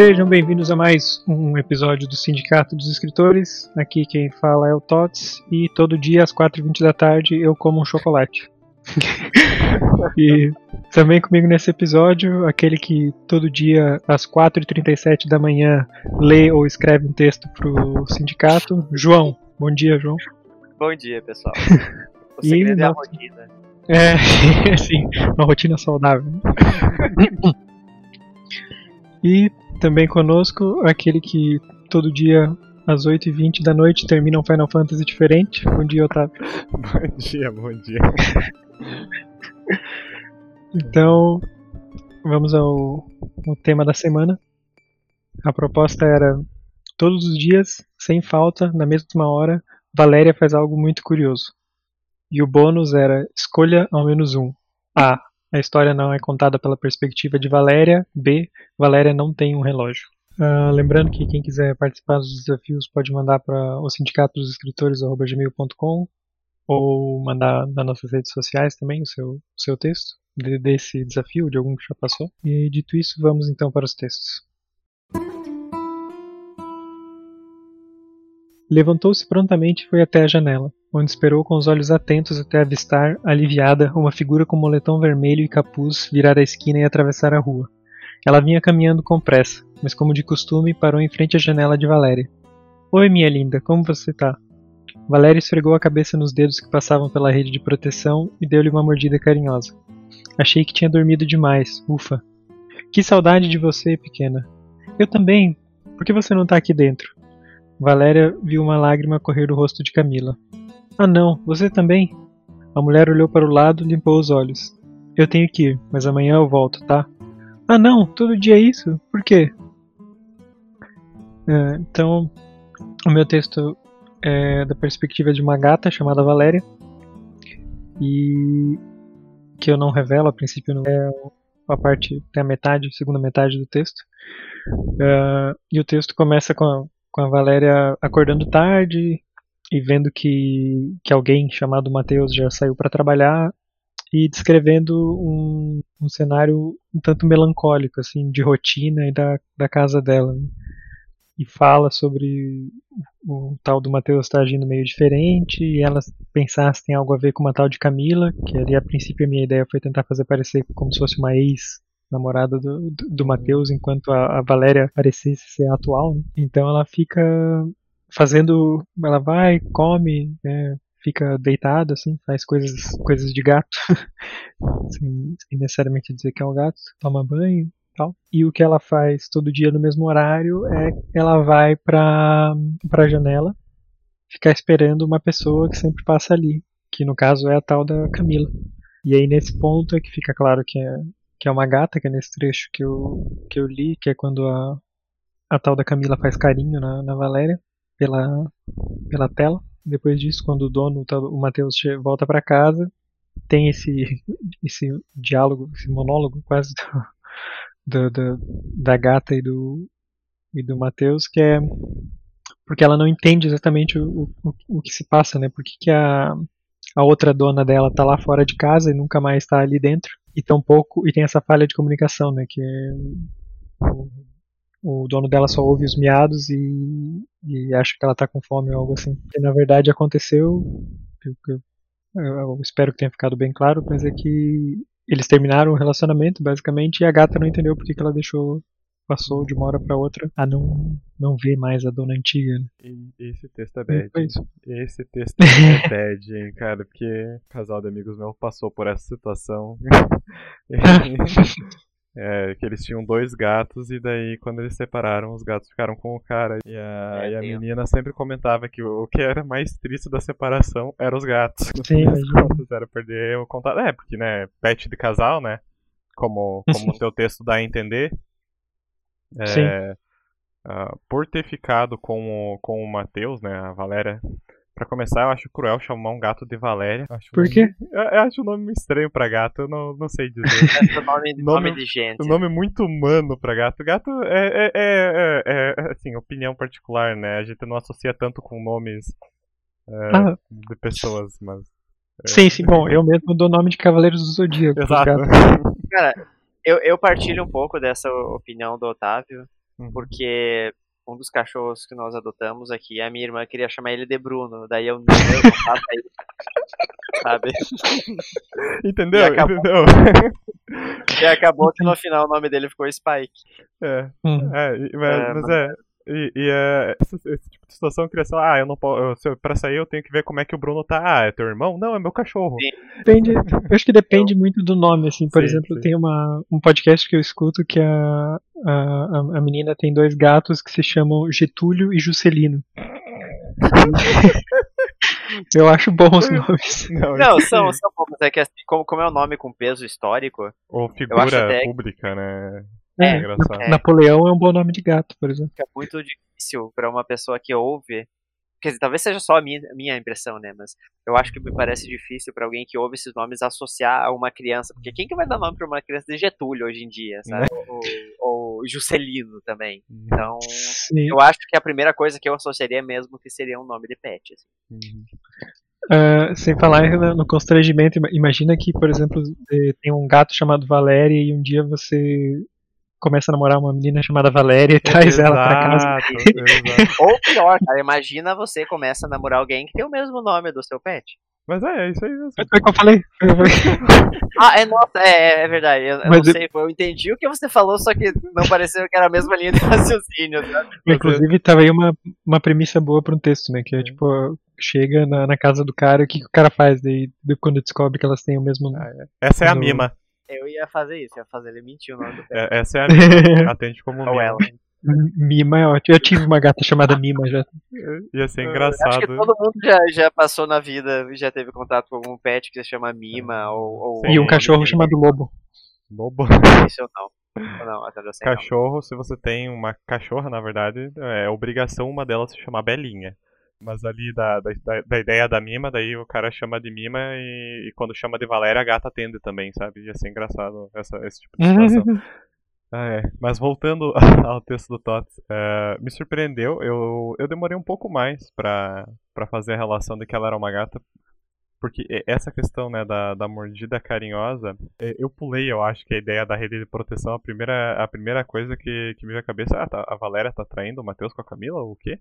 Sejam bem-vindos a mais um episódio do Sindicato dos Escritores. Aqui quem fala é o Tots e todo dia às 4h20 da tarde eu como um chocolate. e também comigo nesse episódio, aquele que todo dia às 4h37 da manhã lê ou escreve um texto pro sindicato, João. Bom dia, João. Bom dia, pessoal. O segredo é a rotina. É, sim, uma rotina saudável. e também conosco aquele que todo dia às 8h20 da noite termina um Final Fantasy diferente. Bom dia, Otávio. bom dia, bom dia. então, vamos ao, ao tema da semana. A proposta era todos os dias, sem falta, na mesma hora, Valéria faz algo muito curioso. E o bônus era escolha ao menos um. A. A história não é contada pela perspectiva de Valéria. B. Valéria não tem um relógio. Uh, lembrando que quem quiser participar dos desafios pode mandar para o sindicato dos escritores.gmail.com ou mandar nas nossas redes sociais também o seu, o seu texto de, desse desafio, de algum que já passou. E dito isso, vamos então para os textos. Levantou-se prontamente e foi até a janela, onde esperou com os olhos atentos até avistar, aliviada, uma figura com moletom vermelho e capuz virar a esquina e atravessar a rua. Ela vinha caminhando com pressa, mas como de costume parou em frente à janela de Valéria. Oi, minha linda, como você tá? Valéria esfregou a cabeça nos dedos que passavam pela rede de proteção e deu-lhe uma mordida carinhosa. Achei que tinha dormido demais, ufa. Que saudade de você, pequena. Eu também. Por que você não tá aqui dentro? Valéria viu uma lágrima correr do rosto de Camila. Ah não, você também? A mulher olhou para o lado e limpou os olhos. Eu tenho que ir, mas amanhã eu volto, tá? Ah não, todo dia é isso? Por quê? É, então, o meu texto é da perspectiva de uma gata chamada Valéria. E que eu não revelo, a princípio não é a parte, tem a metade, a segunda metade do texto. Uh, e o texto começa com a, com a Valéria acordando tarde e vendo que, que alguém chamado Mateus já saiu para trabalhar e descrevendo um, um cenário um tanto melancólico, assim, de rotina e da, da casa dela. Né? E fala sobre o, tal do Mateus estar tá agindo meio diferente e ela pensar se tem algo a ver com uma tal de Camila, que ali a princípio a minha ideia foi tentar fazer parecer como se fosse uma ex namorada do, do, do Matheus, enquanto a, a, Valéria parecesse ser atual. Né? Então ela fica fazendo. Ela vai, come, né? fica deitada, assim, faz coisas, coisas de gato, sem, sem, necessariamente dizer que é um gato, toma banho tal. E o que ela faz todo dia no mesmo horário é ela vai pra, pra janela ficar esperando uma pessoa que sempre passa ali, que no caso é a tal da Camila. E aí nesse ponto é que fica claro que é, que é uma gata, que é nesse trecho que eu, que eu li, que é quando a, a tal da Camila faz carinho na, na Valéria pela, pela tela. Depois disso, quando o dono, o Matheus, volta para casa, tem esse, esse diálogo, esse monólogo quase do, do, do, da gata e do, e do Matheus, que é porque ela não entende exatamente o, o, o que se passa, né? Porque que a, a outra dona dela tá lá fora de casa e nunca mais está ali dentro e tão pouco e tem essa falha de comunicação, né? Que o, o dono dela só ouve os miados e, e acha que ela tá com fome ou algo assim. E na verdade aconteceu, eu, eu, eu espero que tenha ficado bem claro, mas é que eles terminaram o relacionamento basicamente e a gata não entendeu porque que ela deixou passou de uma hora para outra a não não ver mais a dona antiga. Né? Esse texto é bad. Esse texto é bad, hein, cara, porque o casal de amigos meus passou por essa situação. É, que eles tinham dois gatos e daí quando eles separaram, os gatos ficaram com o cara. E a, é, e a menina sempre comentava que o, que era mais triste da separação eram os gatos. Sim, contas, era perder o contato. É, porque, né, pet de casal, né? Como, como o teu texto dá a entender. É, uh, por ter ficado com o, com o Matheus, né, a Valéria, Pra começar, eu acho cruel chamar um gato de Valéria. Por quê? Eu, eu, acho o nome estranho pra gato, eu não, não sei dizer. É nome, nome, nome de gente. O nome muito humano pra gato. Gato é, é, é, é, assim, opinião particular, né? A gente não associa tanto com nomes ah. de pessoas, mas. Sim, sim, bom, eu mesmo dou nome de Cavaleiros do Zodíaco. Exato. Cara, eu, eu partilho um pouco dessa opinião do Otávio. uhum. porque um dos cachorros que nós adotamos aqui, a minha irmã queria chamar ele de Bruno, daí eu não dei contato aí, sabe? Entendeu? E acabou, Entendeu? e acabou que no final o nome dele ficou Spike. É, hum. é mas, é, mas é, e, e é, esse, esse, tipo de situação cria ah, eu não posso. Eu, pra sair eu tenho que ver como é que o Bruno tá. Ah, é teu irmão? Não, é meu cachorro. Depende, eu acho que depende muito do nome, assim. Por sim, exemplo, sim. tem uma, um podcast que eu escuto que a, a, a menina tem dois gatos que se chamam Getúlio e Juscelino. Eu acho bons os nomes. Não, não são, são bons. É que assim, como, como é um nome com peso histórico. Ou figura pública, né? É, é Napoleão é um bom nome de gato, por exemplo. É muito difícil para uma pessoa que ouve. Quer dizer, talvez seja só a minha, minha impressão, né? Mas eu acho que me parece difícil para alguém que ouve esses nomes associar a uma criança. Porque quem que vai dar nome pra uma criança de Getúlio hoje em dia, sabe? ou, ou Juscelino também. Uhum. Então, Sim. eu acho que a primeira coisa que eu associaria mesmo que seria um nome de pet. Assim. Uhum. Uh, sem falar no constrangimento, imagina que, por exemplo, tem um gato chamado Valéria e um dia você começa a namorar uma menina chamada Valéria e traz exato, ela pra casa. Ou pior, cara, imagina você começa a namorar alguém que tem o mesmo nome do seu pet. Mas é, é isso aí mesmo. Foi o que eu falei. ah, é nossa, é, é verdade. Eu, eu não sei, eu entendi o que você falou, só que não pareceu que era a mesma linha de raciocínio, sabe? Inclusive, tava aí uma, uma premissa boa pra um texto, né? Que é tipo, chega na, na casa do cara, o que, que o cara faz daí, quando descobre que elas têm o mesmo nome. Ah, é. Essa é a mima. Eu ia fazer isso, ia fazer ele mentir o nome do pet. É, essa é a Mima. Atende como Ou ela. Mima é ótimo. Eu tive uma gata chamada Mima já. Ia ser engraçado. Acho que todo mundo já, já passou na vida, já teve contato com algum pet que se chama Mima ou. ou e um cachorro chamado Lobo. Lobo? Isso eu não. Não, até eu sei Cachorro, não. se você tem uma cachorra, na verdade, é obrigação uma delas se chamar Belinha. Mas ali da, da, da, ideia da Mima, daí o cara chama de Mima e, e, quando chama de Valéria, a gata atende também, sabe? Ia ser engraçado essa, esse tipo de situação. ah, é. Mas voltando ao texto do Tots, uh, me surpreendeu. Eu, eu demorei um pouco mais pra, pra fazer a relação de que ela era uma gata. Porque essa questão né, da, da mordida carinhosa, eu pulei, eu acho que a ideia da rede de proteção, a primeira, a primeira coisa que, que me veio à cabeça, ah, tá, a Valéria tá traindo o Matheus com a Camila, ou o quê?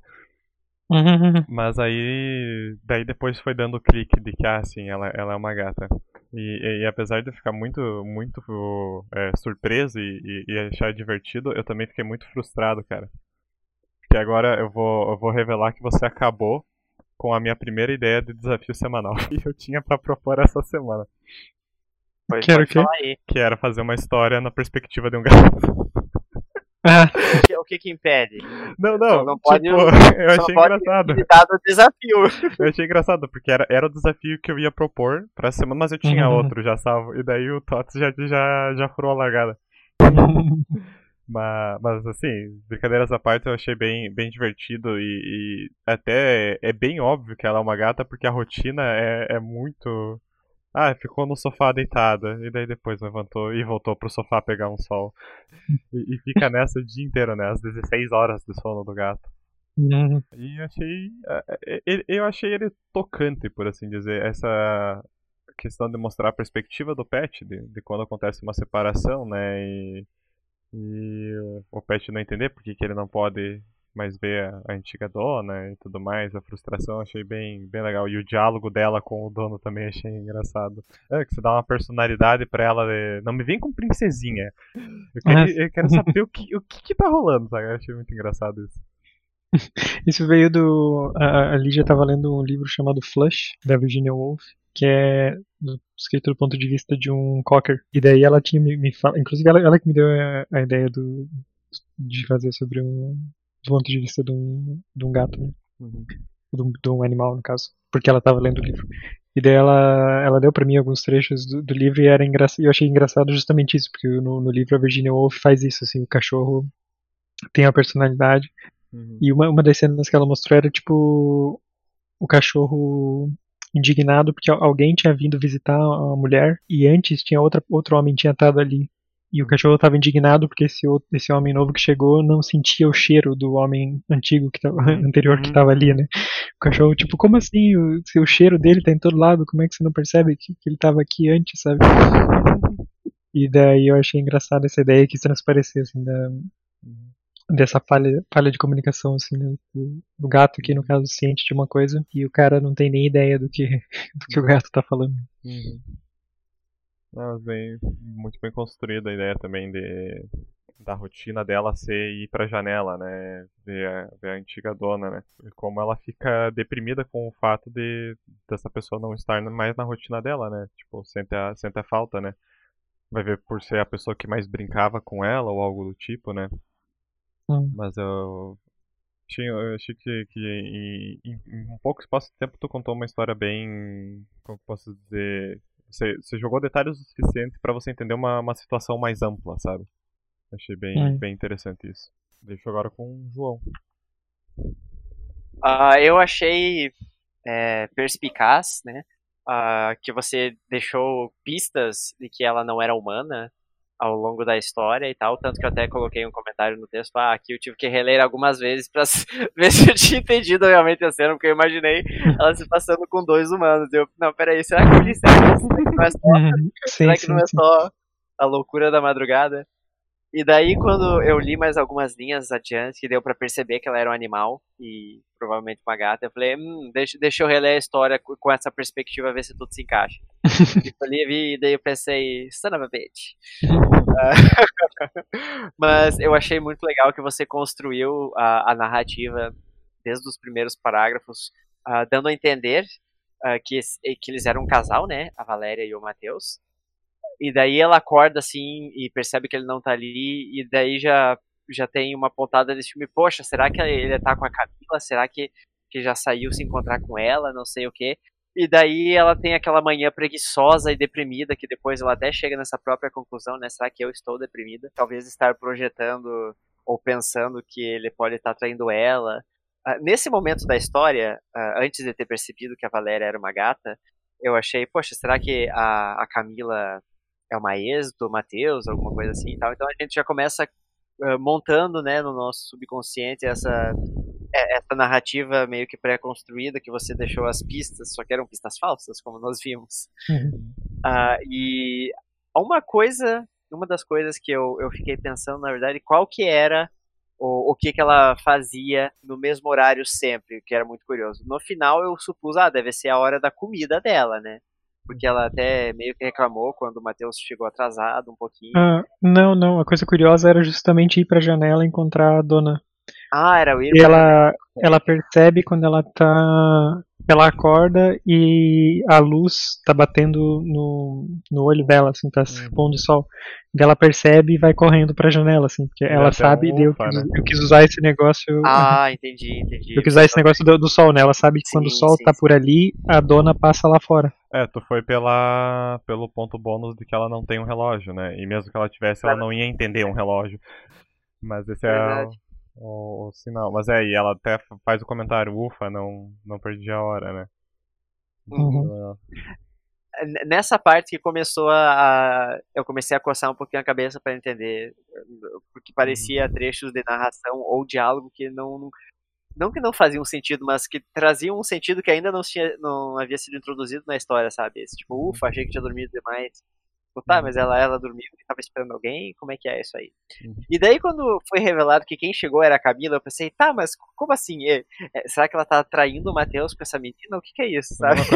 Uhum. Mas aí, daí depois foi dando o clique de que, ah, sim, ela, ela é uma gata. E, e, e apesar de eu ficar muito, muito é, surpreso e, e, achar divertido, eu também fiquei muito frustrado, cara. Porque agora eu vou, eu vou revelar que você acabou com a minha primeira ideia de desafio semanal. E eu tinha para propor essa semana. Pois que era o quê? Que era fazer uma história na perspectiva de um gato. Ah. o que que impede? Não, não, não pode, tipo, eu achei engraçado. o desafio. Eu achei engraçado, porque era, era o desafio que eu ia propor pra semana, mas eu tinha uhum. outro já salvo. E daí o Tots já, já, já furou a largada. mas, mas assim, brincadeiras à parte, eu achei bem, bem divertido e, e até é, é bem óbvio que ela é uma gata, porque a rotina é, é muito ah, ficou no sofá deitada. E daí depois levantou e voltou pro sofá pegar um sol. E, e fica nessa o dia inteiro, né? As 16 horas de sono do gato. Uhum. E achei. É, é, eu achei ele tocante, por assim dizer. Essa questão de mostrar a perspectiva do pet, de, de quando acontece uma separação, né? E, e o pet não entender por que, que ele não pode mais ver a, antiga dona e tudo mais, a frustração, achei bem, bem legal. E o diálogo dela com o dono também achei engraçado. É, que você dá uma personalidade pra ela. De... Não me vem com princesinha. Eu quero, eu quero saber o que, o que, que tá rolando, sabe? Eu achei muito engraçado isso. Isso veio do. A, Lígia estava lendo um livro chamado Flush, da Virginia Woolf, que é do, escrito do ponto de vista de um cocker. E daí ela tinha me, me Inclusive, ela, ela que me deu a, a ideia do, de fazer sobre um, do ponto de vista de um, de um gato, né? Uhum. De, um, de, um, animal, no caso. Porque ela estava lendo o livro. E daí ela, ela deu para mim alguns trechos do, do livro e era engraçado, eu achei engraçado justamente isso, porque no, no, livro a Virginia Woolf faz isso, assim, o cachorro tem a personalidade. Uhum. E uma, uma das cenas que ela mostrou era tipo o cachorro indignado porque alguém tinha vindo visitar a mulher e antes tinha outra, outro homem tinha estado ali e o cachorro estava indignado porque esse, outro, esse homem novo que chegou não sentia o cheiro do homem antigo que tava, uhum. anterior que estava ali, né? O cachorro, tipo, como assim? O, o cheiro dele tá em todo lado, como é que você não percebe que, que ele estava aqui antes, sabe? E daí eu achei engraçado essa ideia que transparecia, assim, da, dessa falha, falha de comunicação, assim, né? do, do, gato aqui, no caso, ciente de uma coisa, e o cara não tem nem ideia do que, do que o gato tá falando. Uhum. Mas bem, muito bem construída a ideia também de da rotina dela ser ir pra janela, né? Ver a, ver a antiga dona, né? E como ela fica deprimida com o fato de dessa pessoa não estar mais na rotina dela, né? Tipo, sente a, sente a falta, né? Vai ver por ser a pessoa que mais brincava com ela ou algo do tipo, né? Hum. Mas eu achei, eu achei que, que em, em, um pouco espaço de tempo tu contou uma história bem. Como posso dizer? Você, você jogou detalhes o suficiente para você entender uma, uma situação mais ampla, sabe? Achei bem, hum. bem interessante isso. Deixo agora com o João. Uh, eu achei é, perspicaz, né? Uh, que você deixou pistas de que ela não era humana ao longo da história e tal, tanto que eu até coloquei um comentário no texto, ah, aqui eu tive que reler algumas vezes pra ver se eu tinha entendido realmente a cena, porque eu imaginei ela se passando com dois humanos. Eu, não, peraí, será que disse será que não é só, uhum. será que não é só a loucura da madrugada? E daí, quando eu li mais algumas linhas adiante, que deu para perceber que ela era um animal e provavelmente uma gata, eu falei, hum, deixa, deixa eu reler a história com essa perspectiva, ver se tudo se encaixa. e eu li, e daí eu pensei, son of a bitch. Mas eu achei muito legal que você construiu a, a narrativa desde os primeiros parágrafos, uh, dando a entender uh, que, que eles eram um casal, né? A Valéria e o Matheus. E daí ela acorda assim e percebe que ele não tá ali, e daí já, já tem uma pontada desse filme, poxa, será que ele tá com a Camila? Será que, que já saiu se encontrar com ela? Não sei o quê. E daí ela tem aquela manhã preguiçosa e deprimida, que depois ela até chega nessa própria conclusão, né? Será que eu estou deprimida? Talvez estar projetando ou pensando que ele pode estar traindo ela. Uh, nesse momento da história, uh, antes de ter percebido que a Valéria era uma gata, eu achei, poxa, será que a, a Camila é uma ex do Matheus, alguma coisa assim e tal. Então a gente já começa uh, montando, né, no nosso subconsciente essa é, essa narrativa meio que pré-construída que você deixou as pistas, só que eram pistas falsas, como nós vimos. Uhum. Uh, e uma coisa, uma das coisas que eu, eu fiquei pensando, na verdade, qual que era o, o que, que ela fazia no mesmo horário sempre, que era muito curioso. No final eu supus, ah, deve ser a hora da comida dela, né? Porque ela até meio que reclamou quando o Matheus chegou atrasado um pouquinho. Ah, não, não. A coisa curiosa era justamente ir pra janela e encontrar a dona. Ah, era o ir E ela, ela percebe quando ela tá. Ela acorda e a luz tá batendo no, no olho dela, assim, tá se uhum. pondo o sol. E ela percebe e vai correndo pra janela, assim, porque é ela sabe, um eu, quis, né? eu quis usar esse negócio. Ah, entendi, entendi. Eu quis usar esse negócio do, do sol, né? Ela sabe que sim, quando o sol sim, tá sim. por ali, a dona passa lá fora. É, tu foi pela, pelo ponto bônus de que ela não tem um relógio, né? E mesmo que ela tivesse, ela não ia entender um relógio. Mas esse é o, o, sinal. Mas é, e ela até faz o comentário, ufa, não, não perdi a hora, né? Uhum. Nessa parte que começou a. Eu comecei a coçar um pouquinho a cabeça para entender. Porque parecia uhum. trechos de narração ou diálogo que não não que não faziam sentido, mas que traziam um sentido que ainda não, tinha, não havia sido introduzido na história, sabe? Esse, tipo, ufa, achei que tinha dormido demais. Tipo, tá, mas ela, ela dormiu e tava esperando alguém, como é que é isso aí? Uhum. E daí, quando foi revelado que quem chegou era a Camila, eu pensei, tá, mas como assim? É, é, será que ela tá traindo o Matheus com essa menina? O que, que é isso, sabe?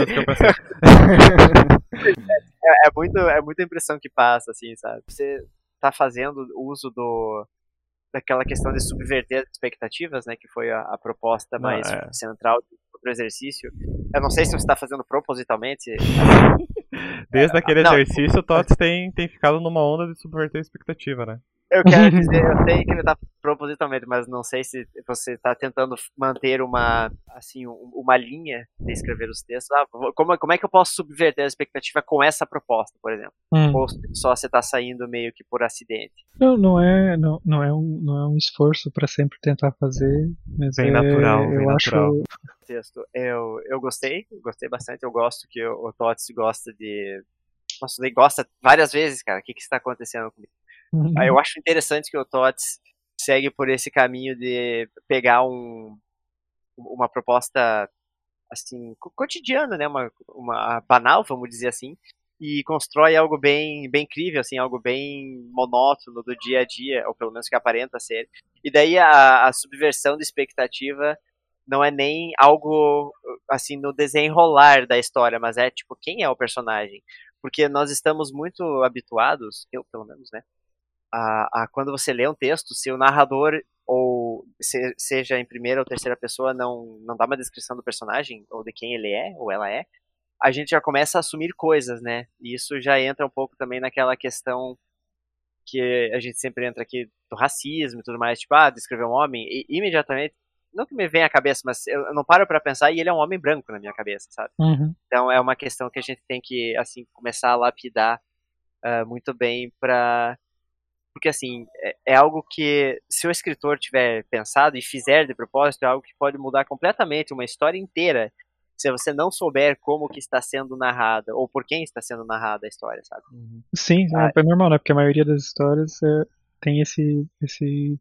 é, é, muito, é muita impressão que passa, assim, sabe? Você tá fazendo uso do, daquela questão de subverter as expectativas, né, que foi a, a proposta mais é. central do, do, exercício. Eu não sei se você está fazendo propositalmente. Desde é, aquele não, exercício, o Tots tem, tem ficado numa onda de subverter a expectativa, né? Eu quero dizer, eu sei que ele está propositalmente, mas não sei se você está tentando manter uma, assim, uma linha de escrever os textos. Ah, como, como é que eu posso subverter a expectativa com essa proposta, por exemplo? Hum. Ou só você está saindo meio que por acidente? Não, não é, não, não é um, não é um esforço para sempre tentar fazer, mas bem é, natural, bem eu natural. acho texto. Eu, eu gostei, gostei bastante. Eu gosto que o, o Tots gosta de. Nossa, ele gosta várias vezes, cara. O que, que está acontecendo comigo? Uhum. Eu acho interessante que o Tots segue por esse caminho de pegar um, uma proposta assim cotidiana, né, uma, uma banal, vamos dizer assim, e constrói algo bem, bem incrível, assim, algo bem monótono do dia a dia, ou pelo menos que aparenta ser. E daí a, a subversão de expectativa não é nem algo assim no desenrolar da história, mas é tipo quem é o personagem, porque nós estamos muito habituados, eu pelo menos, né, a, a quando você lê um texto, se o narrador ou se, seja em primeira ou terceira pessoa não não dá uma descrição do personagem ou de quem ele é ou ela é, a gente já começa a assumir coisas, né? E isso já entra um pouco também naquela questão que a gente sempre entra aqui do racismo e tudo mais, tipo, ah, descrever um homem, e imediatamente, não que me venha à cabeça, mas eu não paro para pensar e ele é um homem branco na minha cabeça, sabe? Uhum. Então é uma questão que a gente tem que, assim, começar a lapidar uh, muito bem para porque assim é, é, algo que se o escritor tiver pensado e fizer de propósito é algo que pode mudar completamente uma história inteira se você não souber como que está sendo narrada ou por quem está sendo narrada a história, sabe? Uhum. Sim, ah, é normal, né? Porque a maioria das histórias é, tem esse esse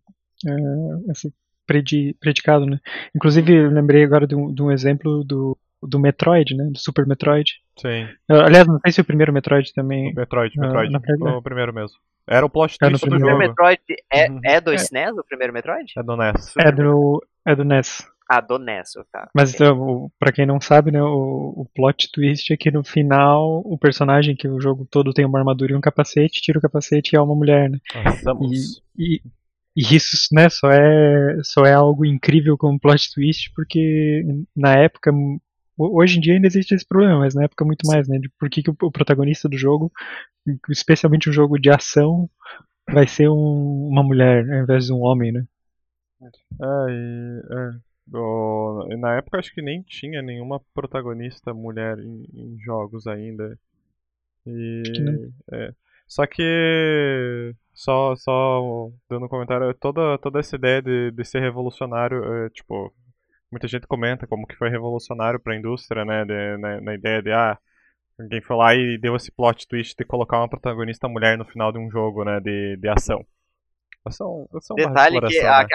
é, esse predi, predicado, né? Inclusive, eu lembrei agora de um, de um exemplo do do Metroid, né? Do Super Metroid. Sim. Aliás, não sei se o primeiro Metroid também. O Metroid, Metroid. Uh, o primeiro mesmo. Era o plot twist do jogo. O primeiro Metroid é, uhum. é do é. SNES, o primeiro Metroid? É do NES. É do, é do NES. Ah, do NES, tá. Mas okay. então, pra quem não sabe, né, o, o plot twist é que no final o personagem, que o jogo todo tem uma armadura e um capacete, tira o capacete e é uma mulher, né? Estamos... E, e, e isso, né, só é, só é algo incrível como plot twist, porque na época Hoje em dia ainda existe esse problema, mas na época muito mais, né? De por que, que o protagonista do jogo, especialmente um jogo de ação, vai ser um, uma mulher ao invés de um homem, né? É, e, é. Oh, na época acho que nem tinha nenhuma protagonista mulher em, em jogos ainda. E, é, só que só só dando um comentário, toda toda essa ideia de, de ser revolucionário, é, tipo, muita gente comenta como que foi revolucionário para a indústria, né, de, na, na, ideia de ah, alguém foi lá e deu esse plot twist de colocar uma protagonista mulher no final de um jogo, né, de, de ação. Ação, ação Detalhe que a, né?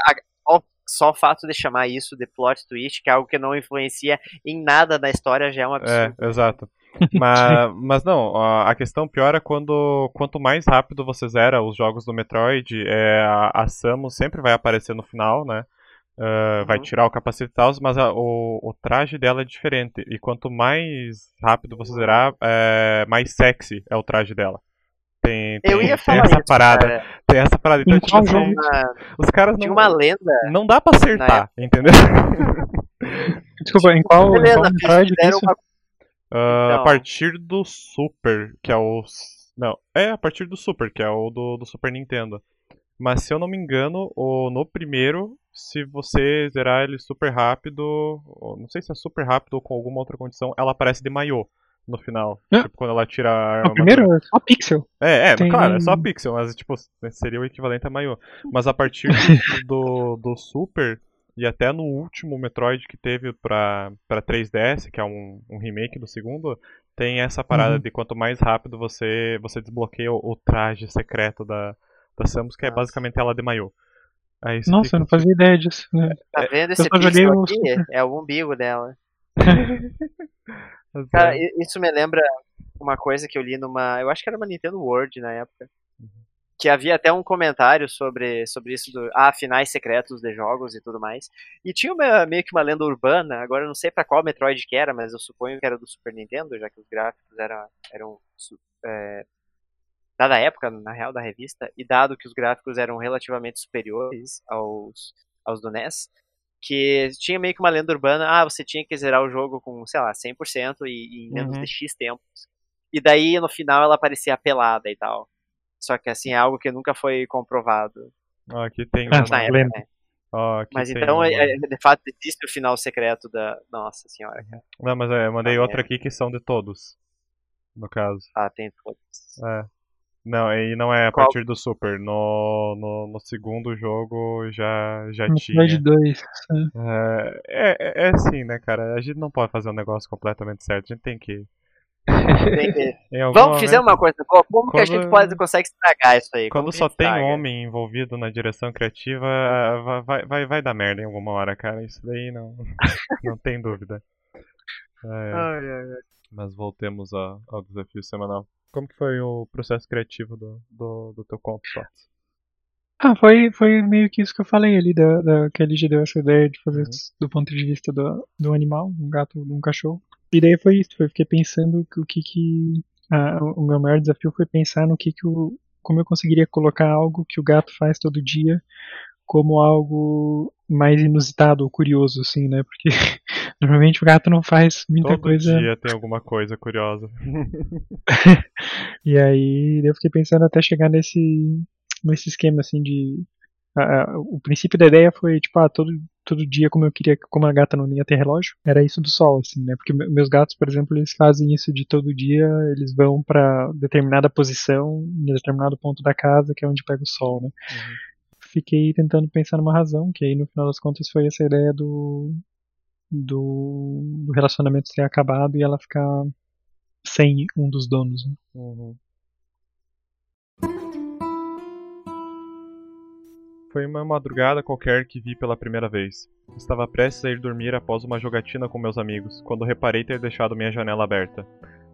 a, a, só o fato de chamar isso de plot twist, que é algo que não influencia em nada da história, já é um é, absurdo. É, exato. mas, mas não, a questão pior é quando quanto mais rápido você zera os jogos do Metroid, é, a, a Samus sempre vai aparecer no final, né? Uh, uhum. Vai tirar o capacete e tal, mas a, o, o traje dela é diferente. E quanto mais rápido você zerar, é, mais sexy é o traje dela. Tem, tem, eu ia falar tem essa isso, parada. Cara. Tem essa parada. Então, tipo, assim, os caras não, uma lenda. Não dá pra acertar, entendeu? Desculpa, em qual, Beleza, em qual isso? Uma... Uh, A partir do Super, que é o. Não, é a partir do Super, que é o do, do Super Nintendo. Mas se eu não me engano, o, no primeiro, se você zerar ele super rápido, não sei se é super rápido ou com alguma outra condição, ela aparece de maiô no final. É. Tipo, quando ela tira a arma. primeiro é só pixel. É, é, Tem... claro, é só pixel, mas tipo, seria o equivalente a maiô. Mas a partir do, do Super e até no último Metroid que teve pra, pra 3DS, que é um, um remake do segundo, tem essa parada uhum. de quanto mais rápido você, você desbloqueia o, o traje secreto da, da Samus, que é basicamente ela de maiô. Nossa, eu não fazia ideia disso. Né? Tá vendo esse pixel aqui? É o umbigo dela. Cara, isso me lembra uma coisa que eu li numa. Eu acho que era uma Nintendo World na época. Uhum. Que havia até um comentário sobre, sobre isso do. Ah, finais secretos de jogos e tudo mais. E tinha uma, meio que uma lenda urbana, agora eu não sei para qual Metroid que era, mas eu suponho que era do Super Nintendo, já que os gráficos eram, eram é, dada a época, na real, da revista, e dado que os gráficos eram relativamente superiores aos, aos do NES, que tinha meio que uma lenda urbana, ah, você tinha que zerar o jogo com, sei lá, 100% e, e em menos uhum. de X tempos. E daí, no final, ela parecia pelada e tal. Só que, assim, é algo que nunca foi comprovado. Oh, aqui tem uma época, né? oh, Mas então, uma... é, de fato, existe o final secreto da... Nossa senhora, cara. Não, mas é, eu mandei ah, outra é. aqui que são de todos, no caso. Ah, tem todos. É. Não, e não é a Qual? partir do Super. No, no, no, segundo jogo já, já no tinha. de 2. É, é, é assim, né, cara? A gente não pode fazer um negócio completamente certo. A gente tem que. Tem que... Vamos fazer uma coisa. Como quando... que a gente pode, consegue estragar isso aí? Quando só tem homem envolvido na direção criativa, vai, vai, vai dar merda em alguma hora, cara. Isso daí não, não tem dúvida. É, ai, ai, ai. Mas voltemos ao desafio semanal. Como que foi o processo criativo do, do, do teu conto, Tots? Ah, foi, foi meio que isso que eu falei ali, da, da, que a Ligia deu essa ideia de fazer uhum. do ponto de vista do, do animal, um gato, um cachorro. E daí foi isso, eu fiquei pensando o que que. Ah, o meu maior desafio foi pensar no que que o. Como eu conseguiria colocar algo que o gato faz todo dia como algo mais inusitado ou curioso, assim, né? Porque normalmente o gato não faz muita Todo coisa. Todo dia tem alguma coisa curiosa. e aí eu fiquei pensando até chegar nesse nesse esquema assim de o princípio da ideia foi tipo ah, todo todo dia como eu queria como a gata não ia ter relógio era isso do sol assim né porque meus gatos por exemplo eles fazem isso de todo dia eles vão para determinada posição em determinado ponto da casa que é onde pega o sol né uhum. fiquei tentando pensar numa razão que aí no final das contas foi essa ideia do do, do relacionamento ter acabado e ela ficar sem um dos donos né? uhum. Foi uma madrugada qualquer que vi pela primeira vez. Estava prestes a ir dormir após uma jogatina com meus amigos, quando reparei ter deixado minha janela aberta.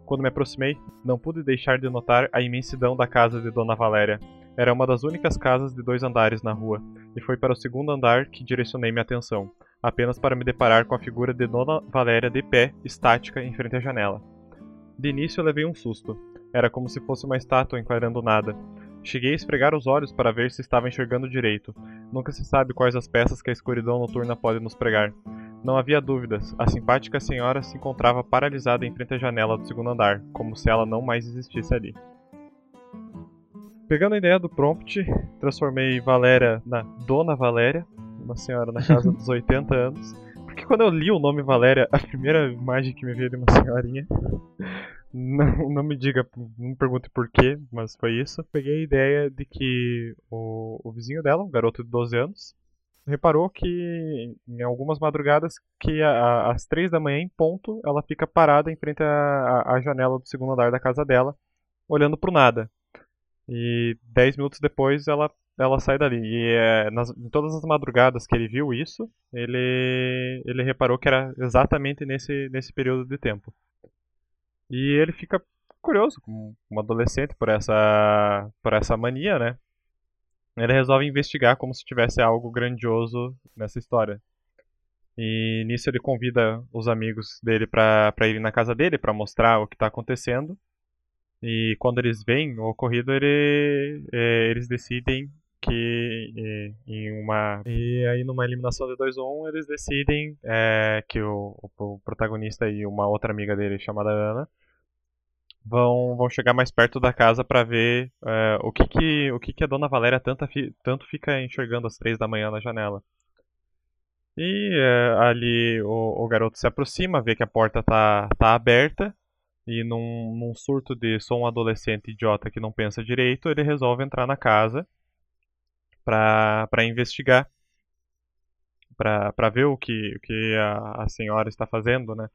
Quando me aproximei, não pude deixar de notar a imensidão da casa de Dona Valéria. Era uma das únicas casas de dois andares na rua, e foi para o segundo andar que direcionei minha atenção, apenas para me deparar com a figura de Dona Valéria de pé, estática, em frente à janela. De início levei um susto. Era como se fosse uma estátua enquadrando nada. Cheguei a esfregar os olhos para ver se estava enxergando direito. Nunca se sabe quais as peças que a escuridão noturna pode nos pregar. Não havia dúvidas, a simpática senhora se encontrava paralisada em frente à janela do segundo andar, como se ela não mais existisse ali. Pegando a ideia do prompt, transformei Valéria na Dona Valéria, uma senhora na casa dos 80 anos. Porque quando eu li o nome Valéria, a primeira imagem que me veio de uma senhorinha não, não me diga, não me pergunte por quê, mas foi isso. Peguei a ideia de que o, o vizinho dela, um garoto de 12 anos, reparou que em algumas madrugadas que a, às três da manhã em ponto ela fica parada em frente à, janela do segundo andar da casa dela, olhando pro nada. E dez minutos depois ela, ela sai dali. E é, nas, em todas as madrugadas que ele viu isso, ele, ele reparou que era exatamente nesse, nesse período de tempo. E ele fica curioso, como um adolescente, por essa, por essa mania, né? Ele resolve investigar como se tivesse algo grandioso nessa história. E nisso ele convida os amigos dele para irem na casa dele para mostrar o que está acontecendo. E quando eles veem o ocorrido, ele, é, eles decidem que é, em uma e aí numa eliminação de 2 ou 1 um, eles decidem é, que o, o, protagonista e uma outra amiga dele chamada Ana vão, vão chegar mais perto da casa para ver é, o que que o que que a dona Valéria tanto, tanto fica enxergando às três da manhã na janela. E é, ali o, o garoto se aproxima vê que a porta tá, tá aberta e num, num surto de sou um adolescente idiota que não pensa direito ele resolve entrar na casa para investigar, para ver o que, o que a, a senhora está fazendo, né?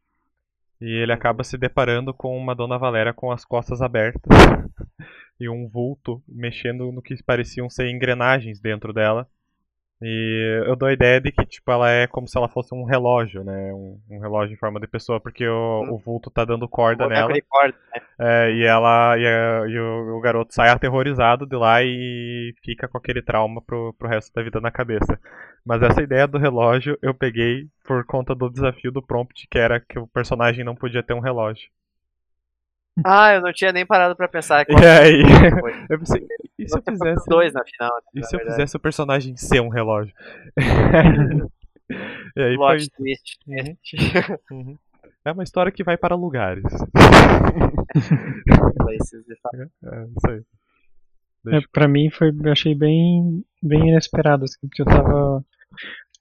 E ele acaba se deparando com uma Dona Valéria com as costas abertas e um vulto mexendo no que pareciam ser engrenagens dentro dela. E eu dou a ideia de que, tipo, ela é como se ela fosse um relógio, né? Um, um relógio em forma de pessoa, porque o, hum. o vulto tá dando corda nela. Corda, né? é, e ela e, a, e o, o, garoto sai aterrorizado de lá e fica com aquele trauma pro, pro resto da vida na cabeça. Mas essa ideia do relógio eu peguei por conta do desafio do prompt, que era que o personagem não podia ter um relógio. Ah, eu não tinha nem parado pra pensar. E aí, eu pensei, e se eu fizesse. dois na final. Né, e se eu fizesse o personagem ser um relógio? e aí Plot foi... twist. Uhum. uhum. É uma história que vai para lugares. é, isso aí. É, pra mim foi, eu achei bem, bem inesperado, assim, porque eu tava.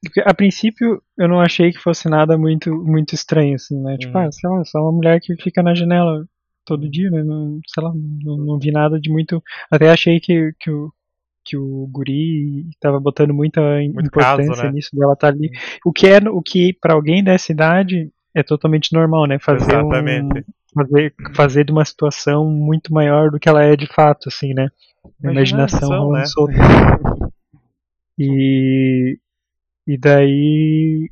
Porque, a princípio eu não achei que fosse nada muito, muito estranho, assim, né? Tipo, uhum. ah, sei lá, só uma mulher que fica na janela todo dia, né? Não, sei lá, não, não vi nada de muito. Até achei que, que o que o guri estava botando muita muito importância caso, né? nisso dela estar tá ali. O que é o que para alguém dessa idade é totalmente normal, né? Fazer Exatamente. Um, fazer, fazer de uma situação muito maior do que ela é de fato, assim, né? Imaginação, Imaginação né? solta. E e daí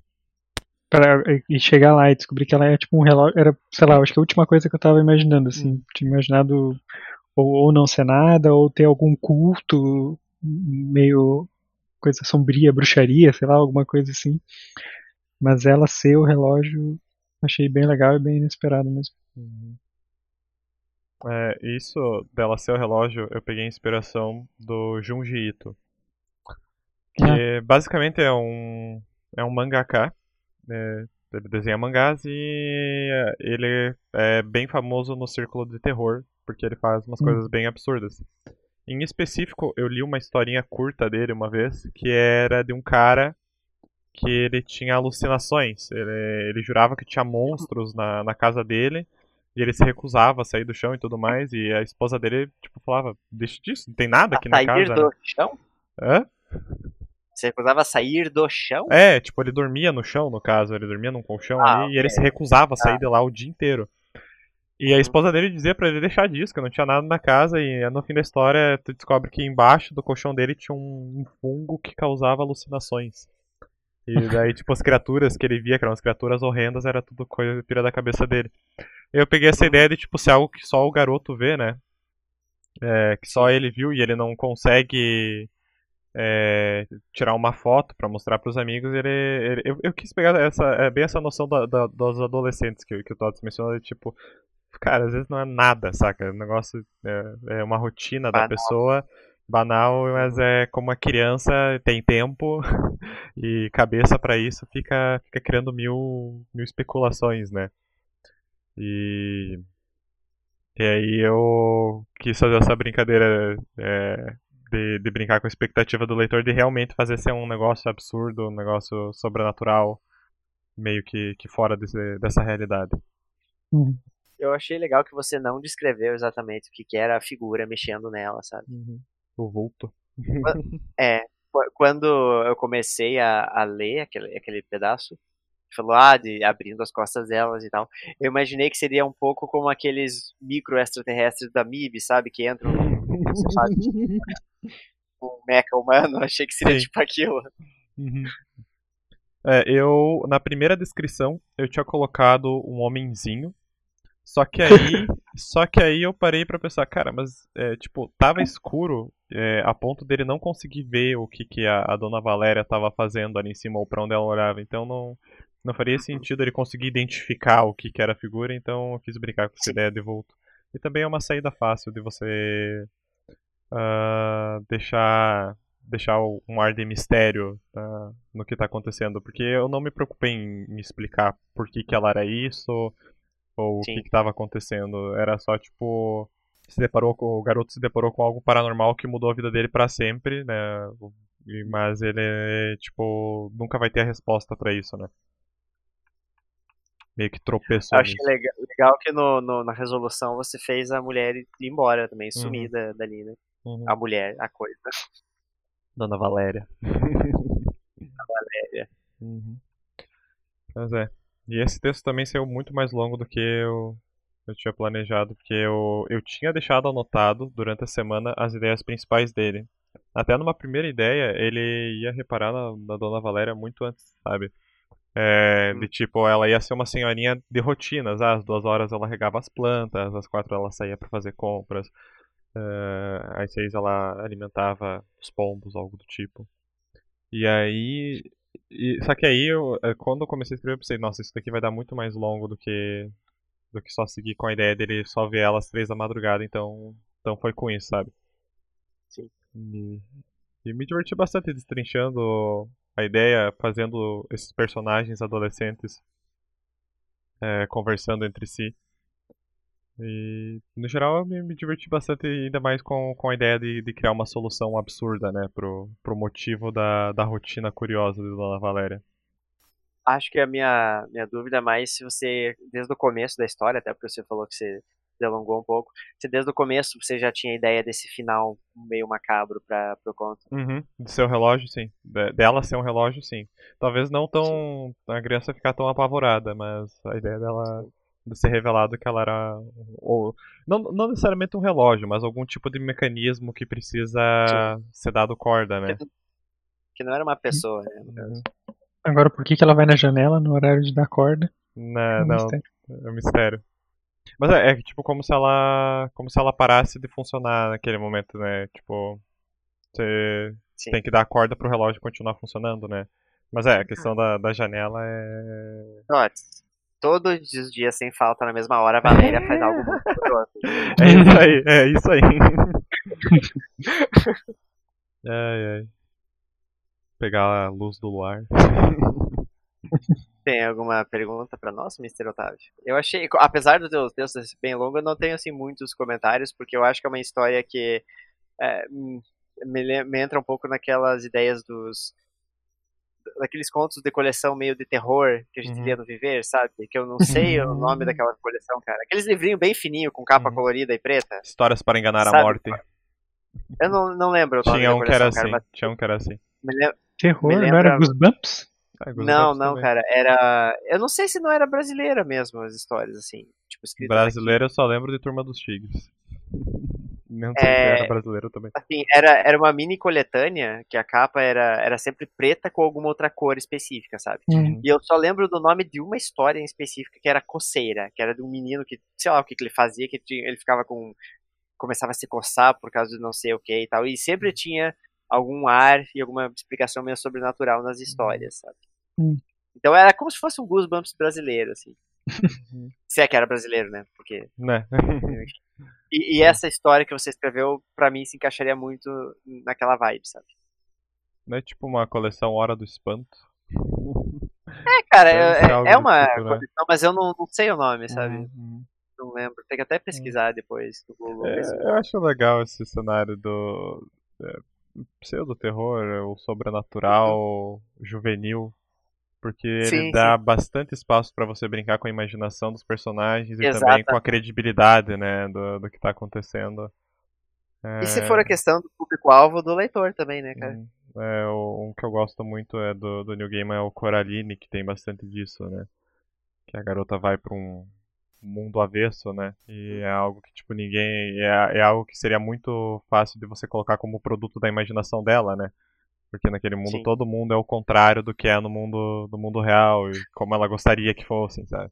Pra, e chegar lá e descobrir que ela é tipo um relógio. Era, sei lá, acho que a última coisa que eu tava imaginando, assim. Hum. Tinha imaginado ou, ou não ser nada, ou ter algum culto meio coisa sombria, bruxaria, sei lá, alguma coisa assim. Mas ela ser o relógio, achei bem legal e bem inesperado mesmo. Uhum. É, isso dela ser o relógio, eu peguei inspiração do Junji Ito. Que ah. basicamente é um, é um mangaka. É, ele desenha mangás e ele é bem famoso no círculo de terror, porque ele faz umas hum. coisas bem absurdas. Em específico, eu li uma historinha curta dele uma vez, que era de um cara que ele tinha alucinações. Ele, ele jurava que tinha monstros na, na casa dele, e ele se recusava a sair do chão e tudo mais, e a esposa dele, tipo, falava, deixa disso, não tem nada aqui a na sair casa. do né? chão? Hã? Você recusava a sair do chão? É, tipo, ele dormia no chão, no caso, ele dormia num colchão ah, ali, okay. e ele se recusava a sair ah. de lá o dia inteiro. E a esposa dele dizia para ele deixar disso, que não tinha nada na casa, e no fim da história tu descobre que embaixo do colchão dele tinha um, fungo que causava alucinações. E daí, tipo, as criaturas que ele via, que eram as criaturas horrendas, era tudo coisa pira da cabeça dele. Eu peguei essa ideia de, tipo, ser algo que só o garoto vê, né? É, que só ele viu e ele não consegue é, tirar uma foto para mostrar para os amigos. Ele, ele eu, eu, quis pegar essa, é, bem essa noção da, da, dos adolescentes que, que o Todd mencionou, de, tipo, cara, às vezes não é nada, saca? O negócio é, é uma rotina banal. da pessoa, banal, mas é como a criança tem tempo e cabeça para isso, fica, fica criando mil, mil especulações, né? E, e aí eu quis fazer essa brincadeira é, de, de brincar com a expectativa do leitor de realmente fazer ser um negócio absurdo, um negócio sobrenatural, meio que, que fora desse, dessa realidade. Uhum eu achei legal que você não descreveu exatamente o que, que era a figura mexendo nela, sabe? Uhum. O vulto. é, quando eu comecei a, a ler aquele, aquele pedaço, falou, ah, de abrindo as costas delas e tal, eu imaginei que seria um pouco como aqueles micro extraterrestres da MIB, sabe? Que entram você sabe, um mecha humano, achei que seria Sim. tipo aquilo. Uhum. É, eu, na primeira descrição, eu tinha colocado um homenzinho só que aí, só que aí eu parei para pensar, cara, mas é, tipo, tava escuro é, a ponto dele não conseguir ver o que, que a, a dona Valéria tava fazendo ali em cima ou pra onde ela olhava. Então não, não faria sentido ele conseguir identificar o que, que era a figura, então eu quis brincar com essa ideia de vulto. E também é uma saída fácil de você uh, deixar deixar um ar de mistério uh, no que está acontecendo, porque eu não me preocupei em me explicar por que, que ela era isso, ou o que estava acontecendo. Era só, tipo, se deparou com, o garoto se deparou com algo paranormal que mudou a vida dele para sempre, né? Mas ele, tipo, nunca vai ter a resposta para isso, né? Meio que tropeçou. Eu achei legal, legal, que no, no, na resolução você fez a mulher ir embora também, uhum. sumida uhum. dali, né? Uhum. A mulher, a coisa. Dona Valéria. Dona Valéria. Uhum. Mas é. E esse texto também saiu muito mais longo do que eu, eu tinha planejado, porque eu, eu tinha deixado anotado durante a semana as ideias principais dele. Até numa primeira ideia, ele ia reparar na, na Dona Valéria muito antes, sabe? É, de tipo, ela ia ser uma senhorinha de rotinas. Ah, às duas horas ela regava as plantas, às quatro ela saía para fazer compras, uh, às seis ela alimentava os pombos, algo do tipo. E aí e, só que aí, eu, é, quando eu comecei a escrever, eu pensei, nossa, isso daqui vai dar muito mais longo do que do que só seguir com a ideia dele só ver ela às três da madrugada, então, então foi com isso, sabe? Sim. E, e me diverti bastante destrinchando a ideia, fazendo esses personagens adolescentes é, conversando entre si. E, no geral, eu me, me, diverti bastante, ainda mais com, com a ideia de, de criar uma solução absurda, né, pro, pro motivo da, da rotina curiosa de Dona Valéria. Acho que a minha, minha dúvida é mais se você, desde o começo da história, até porque você falou que você delongou um pouco, se desde o começo você já tinha ideia desse final meio macabro para pro conto. Uhum, de ser um relógio, sim. De, dela ser um relógio, sim. Talvez não tão. Sim. a criança ficar tão apavorada, mas a ideia dela. Sim de ser revelado que ela era. Ou, não, não necessariamente um relógio, mas algum tipo de mecanismo que precisa Sim. ser dado corda, né? Que, não era uma pessoa, né? Uhum. Agora, por que, que ela vai na janela no horário de dar corda? Não, é um não mistério. é um mistério. Mas é, é, tipo como se ela. como se ela parasse de funcionar naquele momento, né? Tipo. Você tem que dar a corda pro relógio continuar funcionando, né? Mas é, a questão da, da janela é. Nossa, todos os dias sem falta na mesma hora a Valéria faz algo muito É isso aí, é isso aí. ai, ai. Pegar a luz do luar. Tem alguma pergunta para nós, Mr. Otávio? Eu achei, apesar do teu texto ser bem longo, eu não tenho assim muitos comentários, porque eu acho que é uma história que é, me, me entra um pouco naquelas ideias dos daqueles contos de coleção meio de terror que a gente uhum. via no Viver, sabe? Que eu não sei o nome daquela coleção, cara. Aqueles livrinhos bem fininho, com capa uhum. colorida e preta. Histórias para enganar sabe? a morte. Eu não, não lembro o nome Tinha um coleção, que era cara, assim. Mas... Tinha um que era assim. Me Terror, lembra... não era Goosebumps? Ah, não, não, também. cara. Era. Eu não sei se não era brasileira mesmo as histórias, assim. Tipo, Brasileira eu só lembro de Turma dos Tigres. Não sei é... se era brasileiro também. Assim, era, era uma mini coletânea que a capa era, era sempre preta com alguma outra cor específica, sabe? Uhum. E eu só lembro do nome de uma história em específica que era Coceira, que era de um menino que, sei lá o que, que ele fazia, que tinha, ele ficava com. começava a se coçar por causa de não sei o que e tal. E sempre tinha algum ar e alguma explicação meio sobrenatural nas histórias, sabe? Uhum. Então era como se fosse um Goosebumps brasileiro, assim. Uhum. se é que era brasileiro, né? Porque. Né? E, e, essa história que você escreveu, para mim, se encaixaria muito naquela vibe, sabe? Não é tipo uma coleção Hora do Espanto? É, cara, é, é, é uma tipo, né? coleção, mas eu não, não, sei o nome, sabe? Uhum. Não lembro. Tem que até pesquisar depois no Google. É, eu acho legal esse cenário do é, pseudo-terror, o sobrenatural, juvenil porque ele dá sim. bastante espaço para você brincar com a imaginação dos personagens e também com a credibilidade, né, do, do que tá acontecendo. É... E se for a questão do público-alvo do leitor também, né, cara? É, um que eu gosto muito é do, do New Game é o Coraline, que tem bastante disso, né? Que a garota vai para um mundo avesso, né? E é algo que, tipo, ninguém. É, é algo que seria muito fácil de você colocar como produto da imaginação dela, né? Porque naquele mundo Sim. todo mundo é o contrário do que é no mundo, do mundo real e como ela gostaria que fossem, sabe?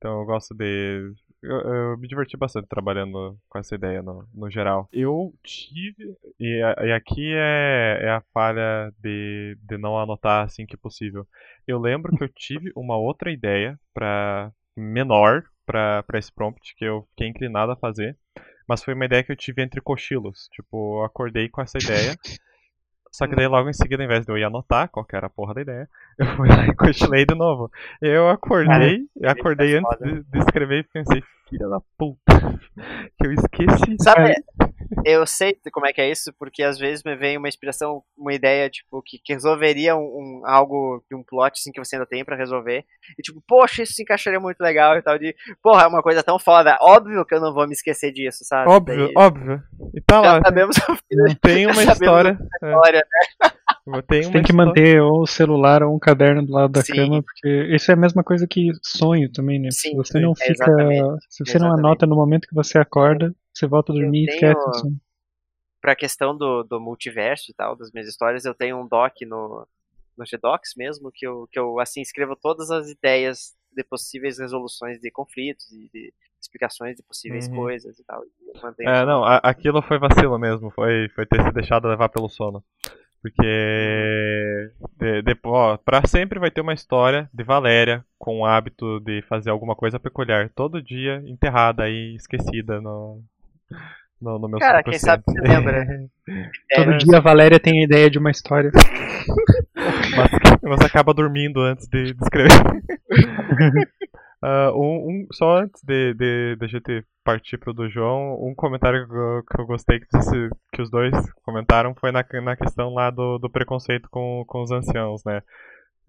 Então eu gosto de. Eu, eu, me diverti bastante trabalhando com essa ideia no, no geral. Eu tive. E, e aqui é, é a falha de, de não anotar assim que possível. Eu lembro que eu tive uma outra ideia para menor para esse prompt que eu fiquei inclinado a fazer. Mas foi uma ideia que eu tive entre cochilos. Tipo, eu acordei com essa ideia. Só que daí logo em seguida, ao invés de eu ir anotar qual que era a porra da ideia, eu fui lá e cochilei de novo. Eu acordei, eu acordei antes de, de, escrever e pensei, filha da puta, que eu esqueci. Sabe, eu sei como é que é isso, porque às vezes me vem uma inspiração, uma ideia, tipo, que, que resolveria um, um algo, um plot, assim, que você ainda tem para resolver. E tipo, poxa, isso se encaixaria muito legal e tal, de, porra, é uma coisa tão foda, óbvio que eu não vou me esquecer disso, sabe? Óbvio, Daí, óbvio. E tá lá. Sabemos não tem uma história. história é. né? Tem você tem que manter ou o celular ou um caderno do lado da sim. cama, porque isso é a mesma coisa que sonho também, né? Sim, se você não fica. Se você exatamente. não anota no momento que você acorda, você volta a dormir e esquece. Assim. Pra questão do, do multiverso e tal, das minhas histórias, eu tenho um doc no, no Gdocs mesmo, que eu, que eu assim escrevo todas as ideias de possíveis resoluções de conflitos e de explicações de possíveis uhum. coisas e tal. É, não, a, aquilo foi vacilo mesmo, foi, foi ter se deixado levar pelo sono. Porque de, de, ó, pra sempre vai ter uma história de Valéria com o hábito de fazer alguma coisa peculiar. Todo dia enterrada e esquecida no, no, no meu Cara, quem sabe você lembra. Todo é, dia a Valéria tem a ideia de uma história. mas, mas acaba dormindo antes de, de escrever. Uh, um, um, só antes de, de, de a gente partir pro do João, um comentário que eu, gostei que, que, os dois comentaram foi na, na questão lá do, do preconceito com, com os anciãos, né?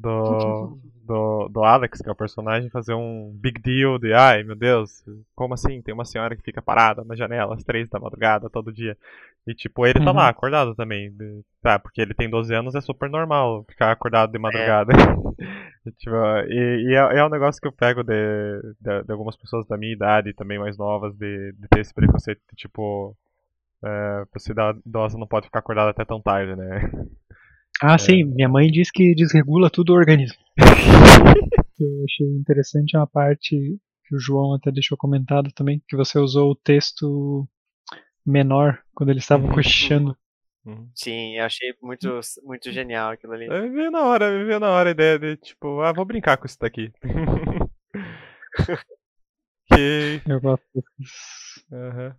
Do, do, do Alex, que é o personagem, fazer um big deal de ai meu Deus, como assim? Tem uma senhora que fica parada na janela às três da madrugada todo dia. E tipo, ele tá uhum. lá acordado também. Tá, porque ele tem 12 anos, é super normal ficar acordado de é. madrugada. É. e, tipo, e, e é, é, um negócio que eu pego de, de, de, algumas pessoas da minha idade também mais novas, de, de ter esse preconceito de tipo. É, você idosa não pode ficar acordada até tão tarde, né? Ah, é. sim, minha mãe diz que desregula tudo o organismo. eu achei interessante uma parte que o João até deixou comentado também, que você usou o texto menor quando eles estavam uhum. cochichando. Uhum. Sim, eu achei muito, muito genial aquilo ali. Me veio na hora, me veio na hora a ideia de, tipo, ah, vou brincar com isso daqui. que... Eu gosto Uhum.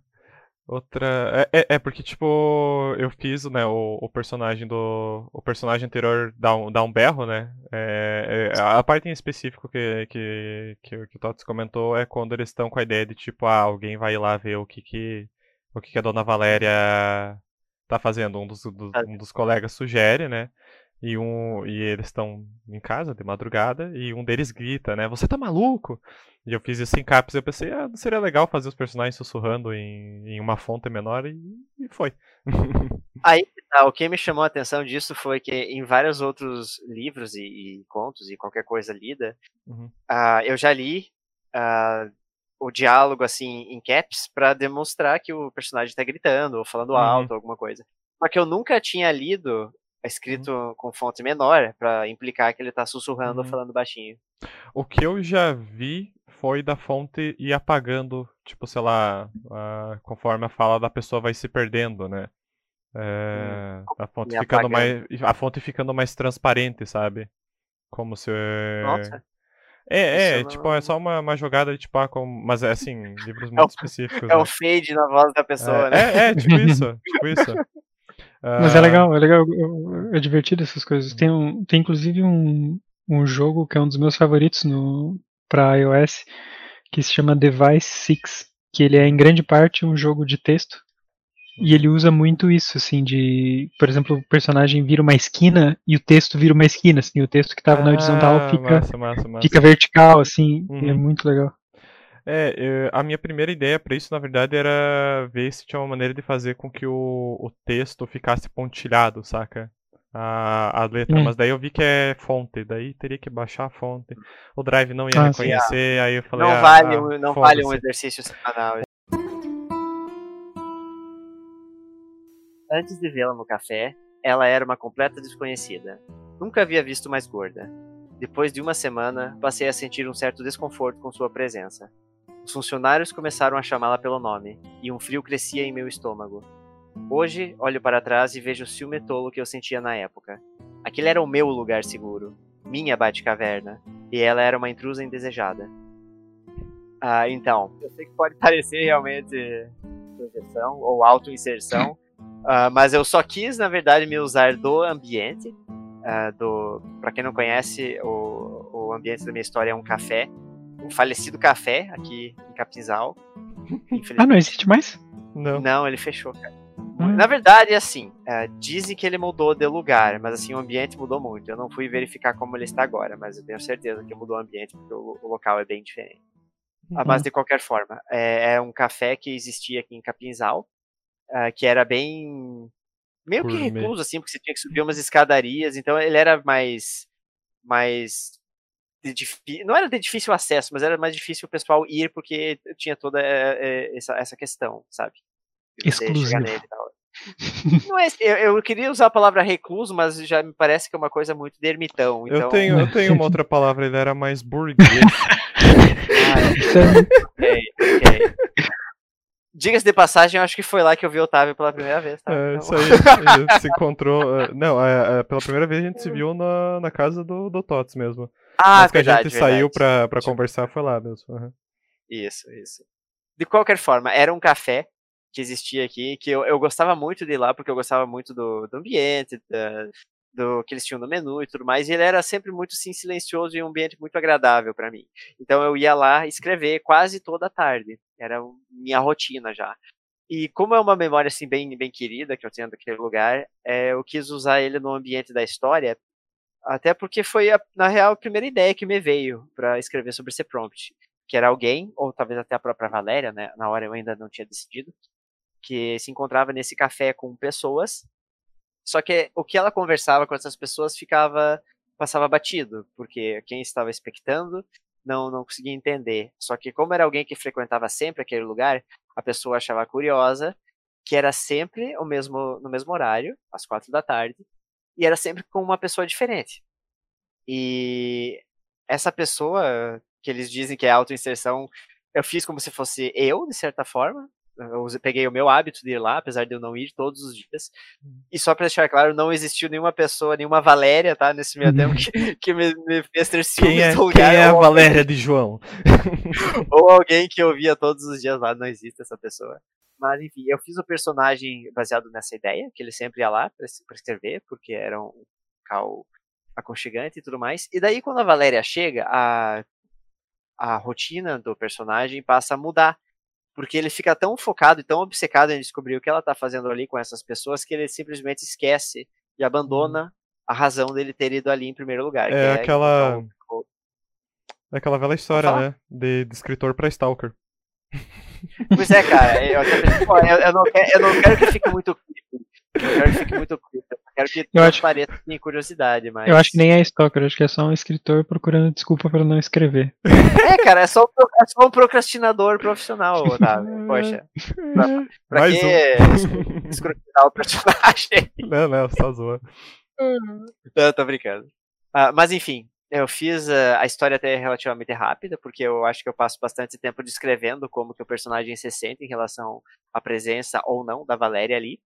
Outra. É, é, é, porque, tipo, eu fiz, né, o, o personagem do. O personagem anterior dá um, dá um berro, né? É, é, a parte em específico que, que, que, que o Tots comentou é quando eles estão com a ideia de, tipo, ah, alguém vai lá ver o que que. O que, que a dona Valéria tá fazendo. Um dos, do, um dos colegas sugere, né? E, um, e eles estão em casa de madrugada e um deles grita, né? Você tá maluco? E eu fiz isso em caps e eu pensei, ah, não seria legal fazer os personagens sussurrando em, em uma fonte menor e, e foi. Aí, tá, o que me chamou a atenção disso foi que em vários outros livros e, e contos e qualquer coisa lida, uhum. uh, eu já li uh, o diálogo assim em caps para demonstrar que o personagem tá gritando ou falando uhum. alto, alguma coisa. Só que eu nunca tinha lido escrito uhum. com fonte menor para implicar que ele tá sussurrando uhum. ou falando baixinho. O que eu já vi foi da fonte ir apagando, tipo, sei lá, conforme a fala da pessoa vai se perdendo, né? É, hum. a fonte ficando mais a fonte ficando mais transparente, sabe? Como se Nossa. É, é, tipo, é só uma, uma jogada de tipo, ah, como... mas é assim, livros muito é o, específicos. É né? o fade na voz da pessoa, é, né? É, é, tipo isso, tipo isso. Mas é ah. legal, é legal, é divertido essas coisas. Tem, um, tem inclusive um, um jogo que é um dos meus favoritos no para iOS, que se chama Device 6, que ele é em grande parte um jogo de texto. E ele usa muito isso, assim, de, por exemplo, o personagem vira uma esquina e o texto vira uma esquina, assim, o texto que estava ah, na horizontal fica, massa, massa, massa. fica vertical, assim, é uhum. é muito legal. É, eu, a minha primeira ideia para isso, na verdade, era ver se tinha uma maneira de fazer com que o, o texto ficasse pontilhado, saca? A, a letra, hum. mas daí eu vi que é fonte, daí teria que baixar a fonte. O Drive não ia ah, reconhecer, aí eu falei. Não ah, vale, ah, não vale um exercício semanal. Antes de vê-la no café, ela era uma completa desconhecida. Nunca havia visto mais gorda. Depois de uma semana, passei a sentir um certo desconforto com sua presença. Os funcionários começaram a chamá-la pelo nome, e um frio crescia em meu estômago. Hoje, olho para trás e vejo o ciúme tolo que eu sentia na época. Aquele era o meu lugar seguro, minha Batcaverna, e ela era uma intrusa indesejada. Ah, então, eu sei que pode parecer realmente projeção ou auto-inserção, uh, mas eu só quis, na verdade, me usar do ambiente. Uh, do, para quem não conhece, o, o ambiente da minha história é um café um falecido café aqui em Capinzal. Ah, não existe mais? Não. Não, ele fechou, cara. Hum. Na verdade, assim, uh, dizem que ele mudou de lugar, mas assim, o ambiente mudou muito. Eu não fui verificar como ele está agora, mas eu tenho certeza que mudou o ambiente, porque o, o local é bem diferente. Uhum. Uh, mas de qualquer forma, é, é, um café que existia aqui em Capinzal, uh, que era bem. meio que recluso, assim, porque você tinha que subir umas escadarias, então ele era mais. mais de, não era de difícil acesso, mas era mais difícil o pessoal ir porque tinha toda é, essa, essa questão, sabe? Exclusivo. Não é, eu, eu, queria usar a palavra recluso, mas já me parece que é uma coisa muito de ermitão. Então... Eu, tenho, eu tenho uma outra palavra, ele era mais burguês. ah, ok, ok. Diga-se de passagem, eu acho que foi lá que eu vi o Otávio pela primeira vez. Tá? É, isso aí, a gente se encontrou. Uh, não, é, é, pela primeira vez a gente se viu na, na casa do, do Tots mesmo. Ah, Mas que verdade, a gente verdade. saiu pra, pra conversar foi lá mesmo. Uhum. Isso, isso. De qualquer forma, era um café que existia aqui, que eu, eu gostava muito de ir lá, porque eu gostava muito do, do ambiente, da, do que eles tinham no menu e tudo mais, e ele era sempre muito sim, silencioso e um ambiente muito agradável para mim. Então eu ia lá escrever quase toda a tarde, era minha rotina já. E como é uma memória assim bem, bem querida que eu tenho daquele lugar, é, eu quis usar ele no ambiente da história até porque foi, a, na real, a primeira ideia que me veio para escrever sobre esse prompt. Que era alguém, ou talvez até a própria Valéria, né? Na hora eu ainda não tinha decidido. Que se encontrava nesse café com pessoas. Só que o que ela conversava com essas pessoas ficava. passava batido. Porque quem estava expectando não, não conseguia entender. Só que como era alguém que frequentava sempre aquele lugar, a pessoa achava curiosa que era sempre o mesmo, no mesmo horário, às quatro da tarde, e era sempre com uma pessoa diferente. E essa pessoa que eles dizem que é autoinserção, eu fiz como se fosse eu, de certa forma. Eu peguei o meu hábito de ir lá, apesar de eu não ir todos os dias. Hum. E só para deixar claro, não existiu nenhuma pessoa, nenhuma Valéria, tá? Nesse meio tempo que, que me, me, fez ter ciúmes quem é, do lugar. Quem é a Valéria de João? ou alguém que eu via todos os dias lá, não existe essa pessoa. Mas enfim, eu fiz o personagem baseado nessa ideia, que ele sempre ia lá para escrever, porque era um cal aconchegante e tudo mais. E daí, quando a Valéria chega, a, a rotina do personagem passa a mudar. Porque ele fica tão focado e tão obcecado em descobrir o que ela tá fazendo ali com essas pessoas que ele simplesmente esquece e abandona uhum. a razão dele ter ido ali em primeiro lugar. É, é aquela. É aquela velha história, né? De, de escritor pra Stalker. Pois é, cara. Eu, eu, eu, não, quero, eu não quero que fique muito eu quero que fique muito curto. Eu quero que eu acho... pareça tenha curiosidade, mas. Eu acho que nem é stalker, acho que é só um escritor procurando desculpa para não escrever. É, cara, é só, é só um procrastinador profissional, Otávio. Poxa. Pra, pra Mais que um. escrutinar o personagem? Não, não, só zoa. Não, tô brincando. Uh, mas enfim, eu fiz uh, a história até relativamente rápida, porque eu acho que eu passo bastante tempo descrevendo como que o personagem se sente em relação à presença ou não da Valéria ali.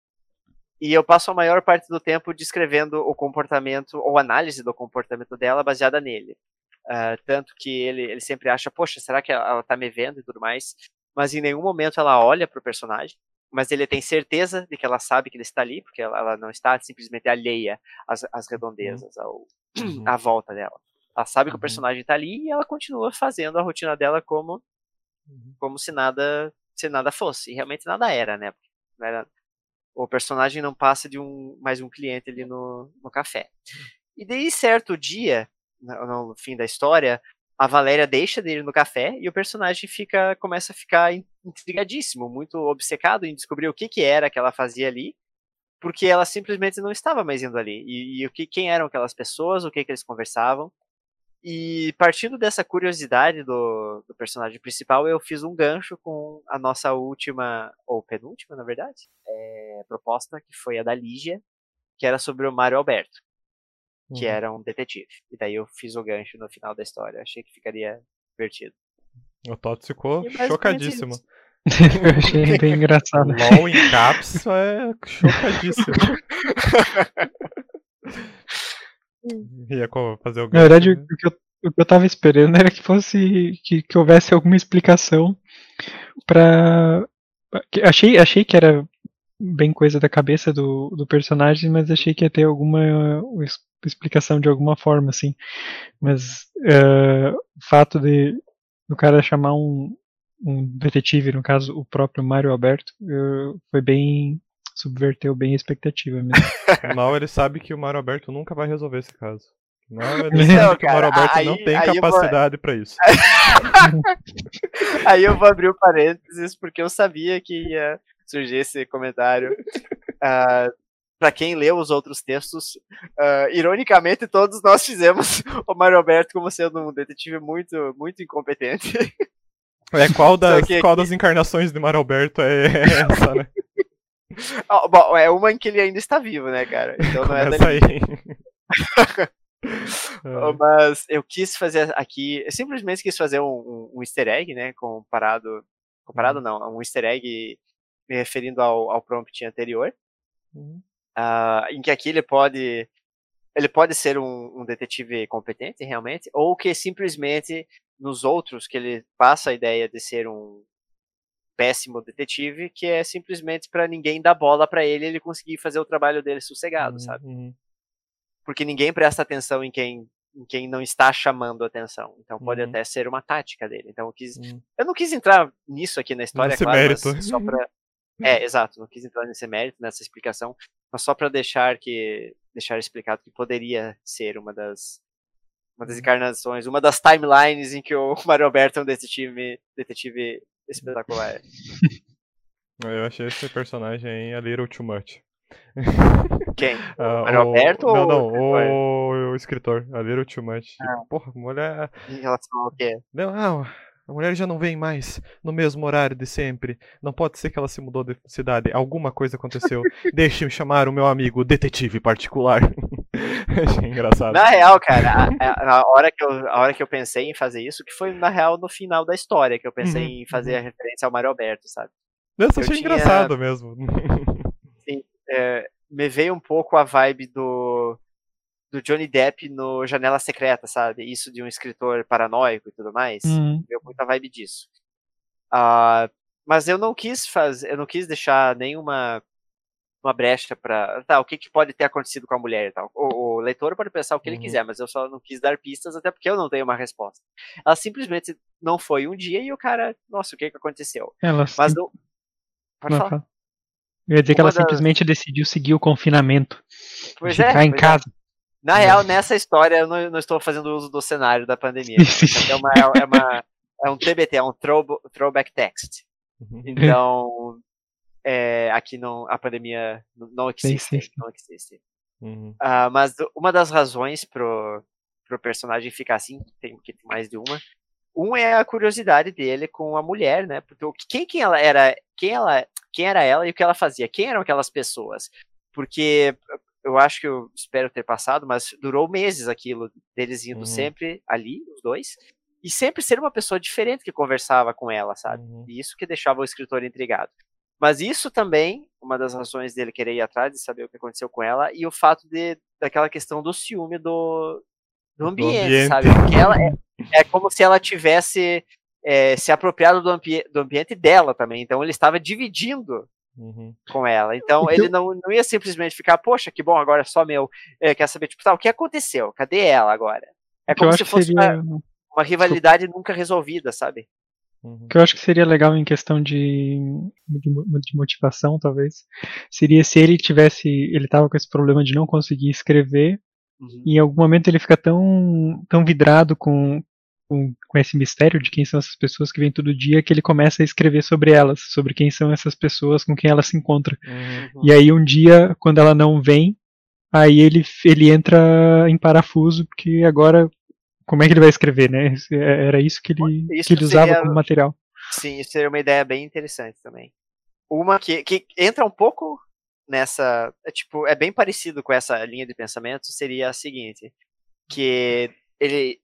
E eu passo a maior parte do tempo descrevendo o comportamento ou análise do comportamento dela baseada nele. Uh, tanto que ele, ele sempre acha, poxa, será que ela, ela tá me vendo e tudo mais? Mas em nenhum momento ela olha pro personagem, mas ele tem certeza de que ela sabe que ele está ali, porque ela, ela não está simplesmente alheia às, às redondezas, ao, uhum. à volta dela. Ela sabe que o uhum. personagem está ali e ela continua fazendo a rotina dela como, uhum. como se nada se nada fosse. E realmente nada era, né? Era, o personagem não passa de um mais um cliente ali no, no café. E daí, certo dia, no, no fim da história, a Valéria deixa dele no café e o personagem fica começa a ficar intrigadíssimo, muito obcecado em descobrir o que, que era que ela fazia ali, porque ela simplesmente não estava mais indo ali. E, e o que, quem eram aquelas pessoas, o que, que eles conversavam. E partindo dessa curiosidade do, do, personagem principal, eu fiz um gancho com a nossa última, ou penúltima, na verdade, é, proposta, que foi a da Lígia, que era sobre o Mário Alberto, que uhum. era um detetive. E daí eu fiz o gancho no final da história. Achei que ficaria divertido. O Toto ficou chocadíssimo. eu achei bem engraçado. LOL em caps é chocadíssimo. Ia fazer o Na verdade, né? o, que eu, o que eu tava esperando era que fosse. que, que houvesse alguma explicação pra. Achei, achei que era bem coisa da cabeça do, do personagem, mas achei que ia ter alguma explicação de alguma forma, assim. Mas uh, o fato de o cara chamar um, um detetive, no caso o próprio Mário Alberto, uh, foi bem subverteu bem a expectativa mesmo. Mal ele sabe que o Mário Alberto nunca vai resolver esse caso. Mal ele não, sabe que o Mário Alberto aí, não tem capacidade vou... para isso. aí eu vou abrir o um parênteses porque eu sabia que ia surgir esse comentário. Uh, para quem leu os outros textos, uh, ironicamente todos nós fizemos o Mário Alberto como sendo um detetive muito, muito incompetente. É, qual, das, qual das encarnações de Mário Alberto é essa, né? Oh, bom, é uma em que ele ainda está vivo, né, cara? Então não é daí. É. Mas eu quis fazer aqui, eu simplesmente quis fazer um, um, um easter egg, né, comparado, comparado uhum. não, um easter egg me referindo ao, ao prompt anterior, uhum. uh, em que aqui ele pode, ele pode ser um, um detetive competente, realmente, ou que simplesmente nos outros que ele passa a ideia de ser um, péssimo detetive, que é simplesmente para ninguém dar bola para ele ele conseguir fazer o trabalho dele sossegado, uhum. sabe? Porque ninguém presta atenção em quem em quem não está chamando atenção. Então pode uhum. até ser uma tática dele. Então eu quis uhum. eu não quis entrar nisso aqui na história, nesse claro, mérito. só para É, exato, não quis entrar nesse mérito, nessa explicação, mas só para deixar que deixar explicado que poderia ser uma das uma das uhum. encarnações, uma das timelines em que o Mario Alberto é um detetive, detetive espetacular. Eu achei esse personagem aí a little too much. Quem? Uh, o Alberto não, ou não, o, o, escritor, a little too much. Ah. Porra, mulher. Em relação ao quê? Não, não, A mulher já não vem mais no mesmo horário de sempre. Não pode ser que ela se mudou de cidade. Alguma coisa aconteceu. Deixe-me chamar o meu amigo detetive particular. Achei engraçado. Na real, cara, a, a, hora que eu, a hora que eu pensei em fazer isso, que foi na real no final da história, que eu pensei uhum, em fazer uhum. a referência ao Mário Alberto, sabe? Nossa, achei tinha... engraçado mesmo. Sim, é, me veio um pouco a vibe do do Johnny Depp no Janela Secreta, sabe? Isso de um escritor paranoico e tudo mais. Uhum. Deu muita vibe disso. Uh, mas eu não quis fazer, eu não quis deixar nenhuma uma brecha para tá, o que, que pode ter acontecido com a mulher e tal. O, o leitor pode pensar o que uhum. ele quiser, mas eu só não quis dar pistas até porque eu não tenho uma resposta. Ela simplesmente não foi um dia e o cara, nossa, o que que aconteceu? Ela mas não, pode não, falar. Eu ia dizer que ela das... simplesmente decidiu seguir o confinamento. Pois ficar é, em casa. É. Na real, nessa história, eu não, não, estou fazendo uso do cenário da pandemia. é, uma, é, uma, é um TBT, é um throw, throwback text. Uhum. Então, é, aqui não, a pandemia não existe. Não existe. Uhum. Uh, mas uma das razões pro, pro personagem ficar assim, tem que mais de uma. Um é a curiosidade dele com a mulher, né? Porque quem, quem ela era, quem ela, quem era ela e o que ela fazia? Quem eram aquelas pessoas? Porque eu acho que eu espero ter passado, mas durou meses aquilo, deles indo uhum. sempre ali, os dois, e sempre ser uma pessoa diferente que conversava com ela, sabe? Uhum. E isso que deixava o escritor intrigado. Mas isso também, uma das razões dele querer ir atrás de saber o que aconteceu com ela, e o fato de daquela questão do ciúme do, do, ambiente, do ambiente, sabe? Porque ela é, é como se ela tivesse é, se apropriado do, ambi do ambiente dela também. Então ele estava dividindo Uhum. com ela. Então, então ele não, não ia simplesmente ficar, poxa, que bom, agora é só meu. Ele quer saber, tipo, tá, o que aconteceu? Cadê ela agora? É como se fosse seria... uma, uma, rivalidade nunca resolvida, sabe? Uhum. O que eu acho que seria legal em questão de, de, de, motivação, talvez, seria se ele tivesse. Ele tava com esse problema de não conseguir escrever. Uhum. E em algum momento ele fica tão, tão vidrado com, com, com, esse mistério de quem são essas pessoas que vêm todo dia, que ele começa a escrever sobre elas, sobre quem são essas pessoas com quem ela se encontra. Uhum. E aí um dia, quando ela não vem, aí ele, ele entra em parafuso, porque agora como é que ele vai escrever, né? É, era isso que ele, isso que ele usava seria, como material. Sim, isso seria uma ideia bem interessante também. Uma que, que entra um pouco nessa. É, tipo, é bem parecido com essa linha de pensamento, seria a seguinte: que ele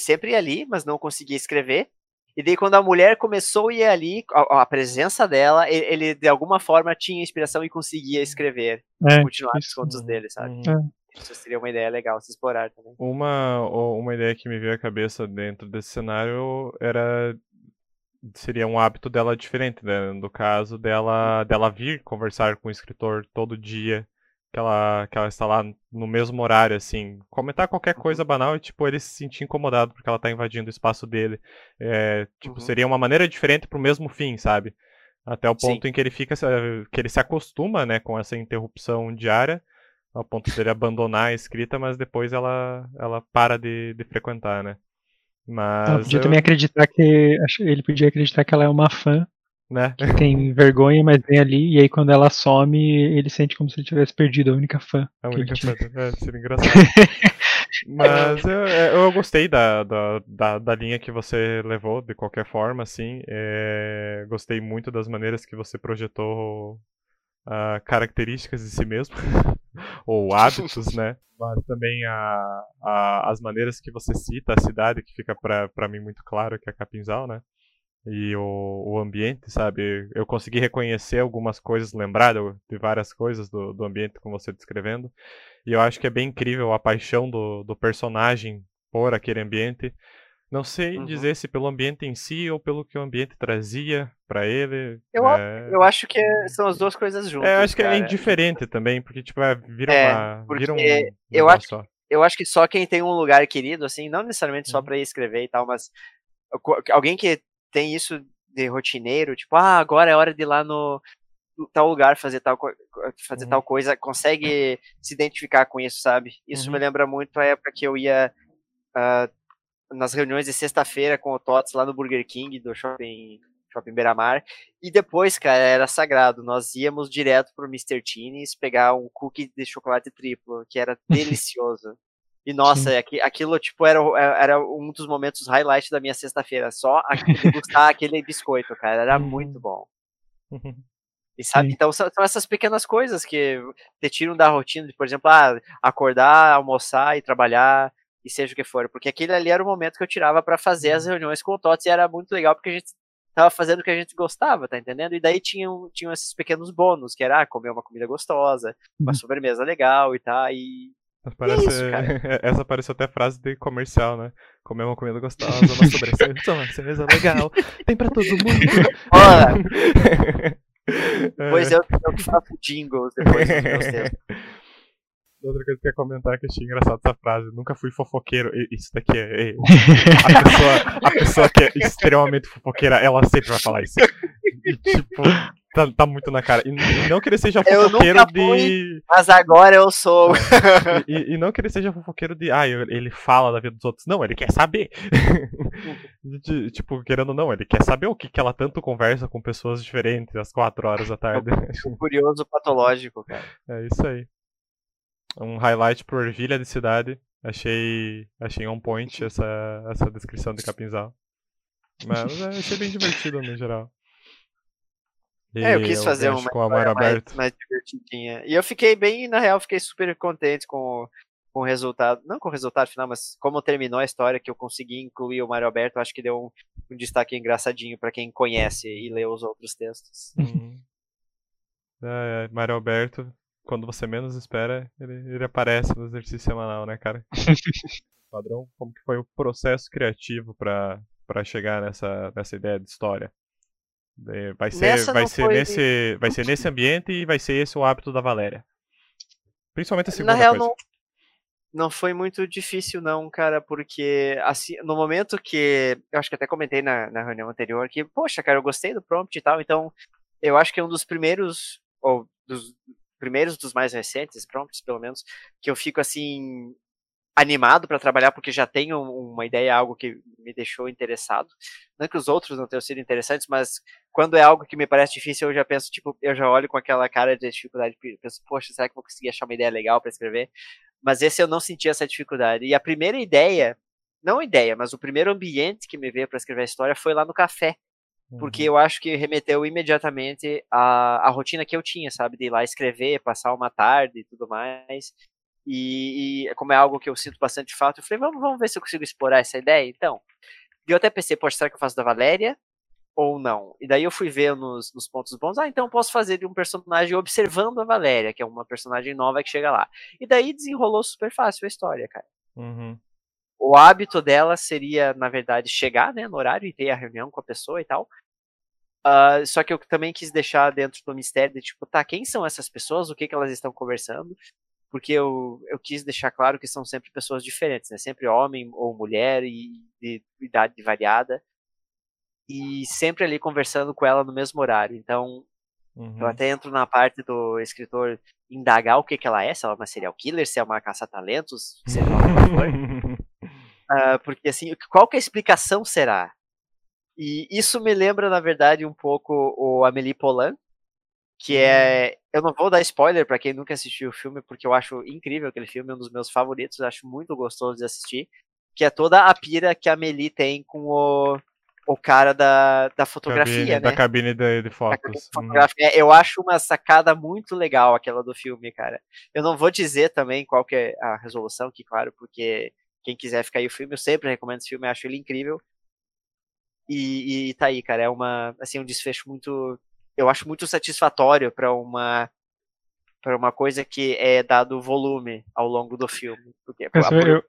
sempre ia ali, mas não conseguia escrever. E daí, quando a mulher começou a ir ali, a, a presença dela, ele, ele, de alguma forma tinha inspiração e conseguia escrever, é, continuar os contos dele, sabe? Uhum. É. Isso seria uma ideia legal se explorar também. Uma, uma ideia que me veio à cabeça dentro desse cenário era seria um hábito dela diferente, né? No caso dela, dela vir conversar com o escritor todo dia que ela, que ela está lá no mesmo horário, assim, comentar qualquer uhum. coisa banal e, tipo, ele se sentir incomodado porque ela está invadindo o espaço dele. É, tipo, uhum. seria uma maneira diferente pro mesmo fim, sabe? Até o ponto Sim. em que ele fica, que ele se acostuma, né, com essa interrupção diária, ao ponto de ele abandonar a escrita, mas depois ela, ela para de, de frequentar, né? Mas ela podia eu... também acreditar que, ele podia acreditar que ela é uma fã né? Que tem vergonha, mas vem ali, e aí quando ela some, ele sente como se ele tivesse perdido a única fã. A única fã, é, seria engraçado. mas eu, é, eu gostei da, da, da, da, linha que você levou, de qualquer forma, assim. É, gostei muito das maneiras que você projetou uh, características de si mesmo, ou hábitos, né? Mas também a, a, as maneiras que você cita a cidade, que fica para mim muito claro que é Capinzal, né? E o, o ambiente, sabe? Eu consegui reconhecer algumas coisas, lembrar de várias coisas do, do ambiente como você descrevendo. E eu acho que é bem incrível a paixão do, do personagem por aquele ambiente. Não sei uhum. dizer se pelo ambiente em si ou pelo que o ambiente trazia para ele. Eu, é... eu acho que são as duas coisas juntas. É, eu acho que cara. é indiferente também, porque tipo, é, vira é, uma. Vira um eu acho, só. eu acho que só quem tem um lugar querido, assim, não necessariamente só uhum. para escrever e tal, mas alguém que tem isso de rotineiro, tipo, ah, agora é hora de ir lá no tal lugar fazer tal, fazer uhum. tal coisa, consegue se identificar com isso, sabe? Isso uhum. me lembra muito a época que eu ia uh, nas reuniões de sexta-feira com o Tots lá no Burger King do shopping Shopping Beira-Mar. E depois, cara, era sagrado. Nós íamos direto pro Mr. Teen's pegar um cookie de chocolate triplo, que era delicioso. E nossa, aquilo tipo era, era um dos momentos highlights da minha sexta-feira. Só degustar aquele biscoito, cara. Era muito uhum. bom. E sabe, então são, são, essas pequenas coisas que te tiram da rotina de, por exemplo, ah, acordar, almoçar e trabalhar e seja o que for, porque aquele ali era o momento que eu tirava para fazer as uhum. reuniões com o Tots e era muito legal porque a gente tava fazendo o que a gente gostava, tá entendendo? E daí tinham, tinham esses pequenos bônus, que era ah, comer uma comida gostosa, uma uhum. sobremesa legal e tal, e Parece, isso, essa parece até frase de comercial, né? Comer uma comida gostosa, uma sobremesa, uma sobremesa legal, tem pra todo mundo. Olha, Depois eu, eu faço jingles depois dos meus. Outra coisa que eu ia comentar que eu achei engraçado essa frase. Nunca fui fofoqueiro. Isso daqui é. é a, pessoa, a pessoa que é extremamente fofoqueira, ela sempre vai falar isso. E, tipo, tá, tá muito na cara. E, não que ele seja fofoqueiro de. Mas agora eu sou. E, e, não que ele seja fofoqueiro de. Ah, ele fala da vida dos outros. Não, ele quer saber. de, tipo, querendo ou não, ele quer saber o que, que ela tanto conversa com pessoas diferentes às quatro horas da tarde. Um curioso patológico, cara. É isso aí um highlight por ervilha de cidade. Achei, achei on point essa, essa descrição de Capinzal. Mas achei bem divertido no geral. É, eu quis fazer uma com a mais, mais, mais divertidinha. E eu fiquei bem, na real, fiquei super contente com, com o resultado. Não com o resultado final, mas como terminou a história, que eu consegui incluir o Mário Alberto, acho que deu um, um destaque engraçadinho para quem conhece e lê os outros textos. Uhum. É, Mário Alberto, quando você menos espera, ele, ele aparece no exercício semanal, né, cara? Padrão, como que foi o processo criativo para para chegar nessa, nessa ideia de história? Vai ser, vai ser, nesse, vai ser nesse ambiente e vai ser esse o hábito da Valéria. Principalmente a segunda Na real, coisa. Não, não foi muito difícil, não, cara, porque assim, no momento que. Eu acho que até comentei na, na reunião anterior que, poxa, cara, eu gostei do prompt e tal, então eu acho que é um dos primeiros, ou dos, primeiros dos mais recentes, prompts pelo menos, que eu fico assim animado para trabalhar porque já tenho uma ideia, algo que me deixou interessado. Não que os outros não tenham sido interessantes, mas quando é algo que me parece difícil, eu já penso, tipo, eu já olho com aquela cara de dificuldade, penso, poxa, será que vou conseguir achar uma ideia legal para escrever? Mas esse eu não senti essa dificuldade. E a primeira ideia, não ideia, mas o primeiro ambiente que me veio para escrever a história foi lá no café porque uhum. eu acho que remeteu imediatamente à, à rotina que eu tinha, sabe? De ir lá escrever, passar uma tarde e tudo mais. E, e, como é algo que eu sinto bastante falta, eu falei, vamos, vamos ver se eu consigo explorar essa ideia, então. E eu até pensei, poxa, será que eu faço da Valéria ou não? E daí eu fui ver nos, nos pontos bons, ah, então eu posso fazer de um personagem observando a Valéria, que é uma personagem nova que chega lá. E daí desenrolou super fácil a história, cara. Uhum o hábito dela seria, na verdade, chegar né, no horário e ter a reunião com a pessoa e tal. Uh, só que eu também quis deixar dentro do mistério de tipo, tá, quem são essas pessoas, o que, que elas estão conversando, porque eu, eu quis deixar claro que são sempre pessoas diferentes, né? Sempre homem ou mulher e de idade variada. E sempre ali conversando com ela no mesmo horário. Então, uhum. eu até entro na parte do escritor indagar o que, que ela é, se ela é uma serial killer, se é uma caça-talentos, seja lá o que for. Uh, porque assim, qual que é a explicação será? E isso me lembra, na verdade, um pouco o Amélie Poulain, que é. Hum. Eu não vou dar spoiler para quem nunca assistiu o filme, porque eu acho incrível aquele filme, é um dos meus favoritos, acho muito gostoso de assistir. Que é toda a pira que a Amélie tem com o, o cara da, da fotografia, cabine, né? Da cabine de, de fotos. Uhum. Eu acho uma sacada muito legal aquela do filme, cara. Eu não vou dizer também qual que é a resolução, que claro, porque quem quiser ficar aí o filme, eu sempre recomendo esse filme, acho ele incrível. E, e tá aí, cara, é uma, assim, um desfecho muito, eu acho muito satisfatório para uma para uma coisa que é dado volume ao longo do filme. Porque, Mas, eu,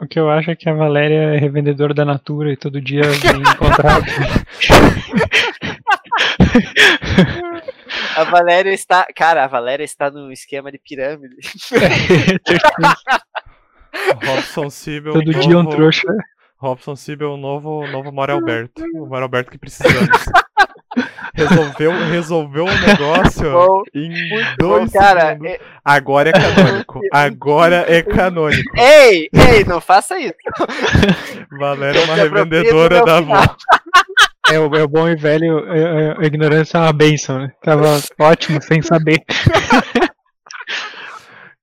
o que eu acho é que a Valéria é revendedora da Natura e todo dia vem encontrar. a Valéria está. Cara, a Valéria está no esquema de pirâmide. Robson Sibel. Todo novo... dia um trouxa. Robson Sibel, novo, novo Mário Alberto. O Mário Alberto que precisamos. resolveu, resolveu o negócio bom, em dois bom, cara, segundos. É... Agora é canônico. Agora é canônico. Ei, ei, não faça isso. Valéria é uma revendedora da avó. É o, é o bom e velho, a, é, é, a ignorância é uma benção, né? Tava ótimo sem saber.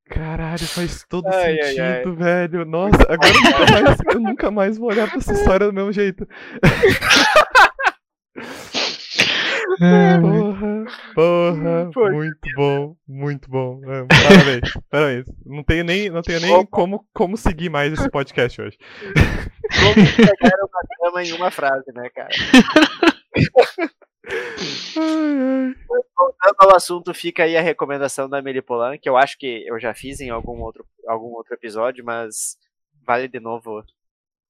Caralho, faz todo ai, sentido, ai, ai. velho. Nossa, agora eu nunca, mais, eu nunca mais vou olhar pra essa história do mesmo jeito. porra, porra, Porra, muito bom, muito bom. É, parabéns, parabéns. Não tenho nem, não tenho nem como, como seguir mais esse podcast hoje. Como pegar uma cama em uma frase, né, cara? Voltando ao assunto, fica aí a recomendação da Melipolan, que eu acho que eu já fiz em algum outro, algum outro episódio, mas vale de novo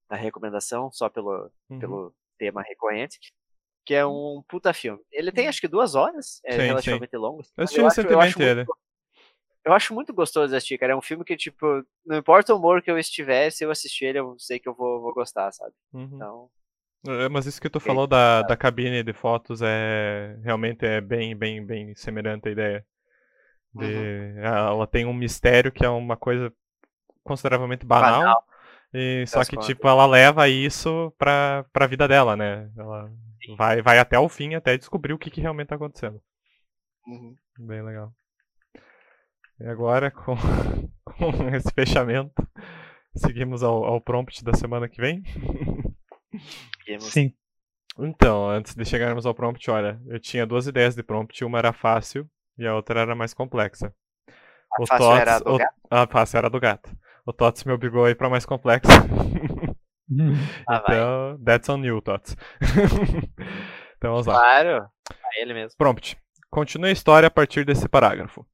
a recomendação, só pelo, uhum. pelo tema recorrente que é um puta filme. Ele tem acho que duas horas, é sim, relativamente sim. longo. Eu assisti recentemente acho, eu ele. Eu acho muito gostoso de assistir, cara. É um filme que, tipo, não importa o humor que eu estiver, se eu assistir ele, eu sei que eu vou, vou gostar, sabe? Uhum. Então. É, mas isso que tu falou da, da cabine de fotos é realmente é bem, bem, bem semelhante à ideia. De, uhum. Ela tem um mistério que é uma coisa consideravelmente banal. banal. E, só que, contas. tipo, ela leva isso pra, pra vida dela, né? Ela vai, vai até o fim, até descobrir o que, que realmente tá acontecendo. Uhum. Bem legal. E agora, com, com esse fechamento, seguimos ao, ao prompt da semana que vem? Sim. Então, antes de chegarmos ao prompt, olha, eu tinha duas ideias de prompt, uma era fácil e a outra era mais complexa. A o fácil Tots, era do o, gato? A fácil era do gato. O Tots me obrigou a ir pra mais complexa. Ah, então, that's on you, Tots. então vamos lá. Claro, é ele mesmo. Prompt. Continue a história a partir desse parágrafo.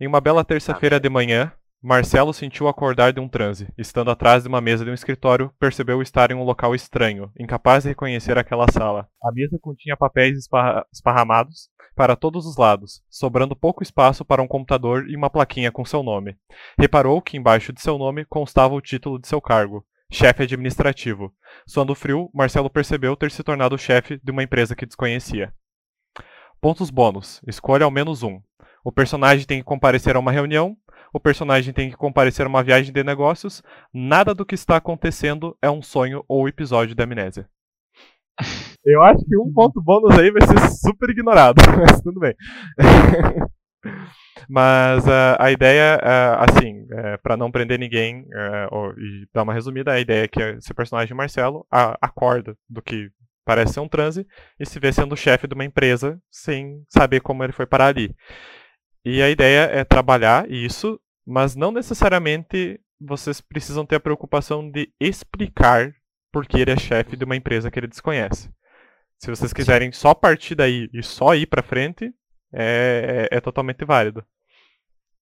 Em uma bela terça-feira de manhã, Marcelo sentiu acordar de um transe. Estando atrás de uma mesa de um escritório, percebeu estar em um local estranho, incapaz de reconhecer aquela sala. A mesa continha papéis esparra esparramados para todos os lados, sobrando pouco espaço para um computador e uma plaquinha com seu nome. Reparou que embaixo de seu nome constava o título de seu cargo, chefe administrativo. Suando frio, Marcelo percebeu ter se tornado chefe de uma empresa que desconhecia. Pontos bônus. Escolha ao menos um. O personagem tem que comparecer a uma reunião. O personagem tem que comparecer a uma viagem de negócios. Nada do que está acontecendo é um sonho ou episódio da amnésia. Eu acho que um ponto bônus aí vai ser super ignorado, mas tudo bem. Mas uh, a ideia, uh, assim, uh, é, para não prender ninguém ou, e dar uma resumida, a ideia é que esse personagem Marcelo acorda do que parece ser um transe e se vê sendo chefe de uma empresa sem saber como ele foi parar ali. E a ideia é trabalhar isso, mas não necessariamente vocês precisam ter a preocupação de explicar por que ele é chefe de uma empresa que ele desconhece. Se vocês quiserem só partir daí e só ir para frente, é, é, é totalmente válido.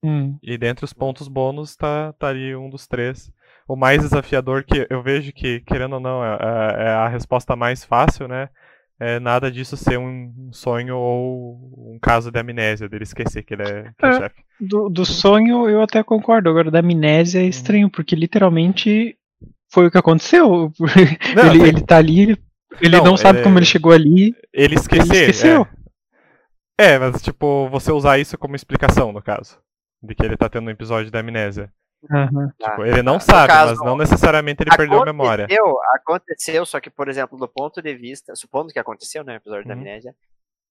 Hum. E dentre os pontos bônus tá, tá ali um dos três. O mais desafiador que eu vejo que, querendo ou não, é, é, é a resposta mais fácil, né? É nada disso ser um sonho ou um caso de amnésia, dele esquecer que ele é, que é, é chefe. Do, do sonho eu até concordo, agora da amnésia é uhum. estranho, hum. porque literalmente foi o que aconteceu. Não, ele, ele tá ali, ele, ele não, não sabe como ele chegou ali. Ele. Ele esqueceu. É. Mas tipo, você usar isso como explicação, no caso. De que ele tá tendo um episódio da amnésia. Uhum. Tipo, ele não sabe, caso, mas não necessariamente ele perdeu a memória. Aconteceu, só que, por exemplo, do ponto de vista, supondo que aconteceu, né, o episódio uhum. da amnésia,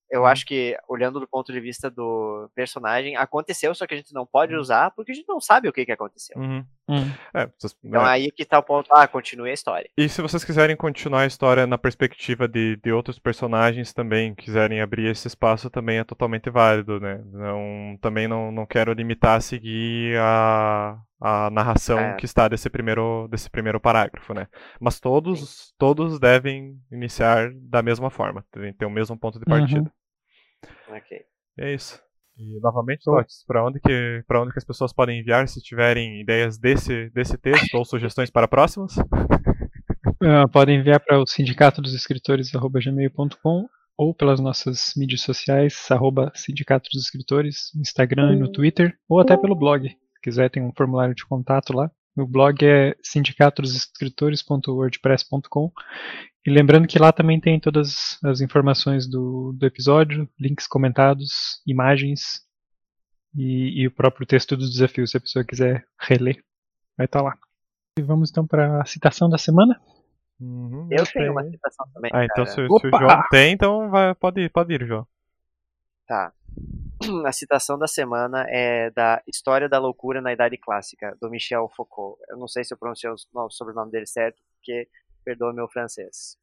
eu uhum. acho que, olhando do ponto de vista do personagem, aconteceu, só que a gente não pode uhum. usar porque a gente não sabe o que, que aconteceu. Uhum. Uhum. É, vocês, então é. aí que tá o ponto, ah, continue a história. E se vocês quiserem continuar a história na perspectiva de, de outros personagens também, quiserem abrir esse espaço, também é totalmente válido, né? Não, também não, não quero limitar a seguir a, a narração é. que está desse primeiro, desse primeiro parágrafo, né? Mas todos, todos devem iniciar da mesma forma, devem ter o mesmo ponto de partida. Uhum. Ok. É isso. E novamente, Lotes, para onde que para onde que as pessoas podem enviar se tiverem ideias desse desse texto ou sugestões para próximos? Uh, podem enviar para o sindicato dos escritores gmail.com ou pelas nossas mídias sociais arroba sindicato dos escritores, no Instagram e no Twitter, ou até pelo blog. Se quiser, tem um formulário de contato lá. O blog é sindicatodosescritores.wordpress.com e lembrando que lá também tem todas as informações do, do episódio, links comentados, imagens e, e, o próprio texto do desafio, se a pessoa quiser reler, vai estar tá lá. E vamos então para a citação da semana. Uhum, eu tenho uma citação também. Ah, então se, se, o João tem, então vai, pode ir, pode ir, João. Tá. a citação da semana é da História da Loucura na Idade Clássica, do Michel Foucault. Eu não sei se eu pronunciei o sobrenome dele certo, porque perdoa meu francês.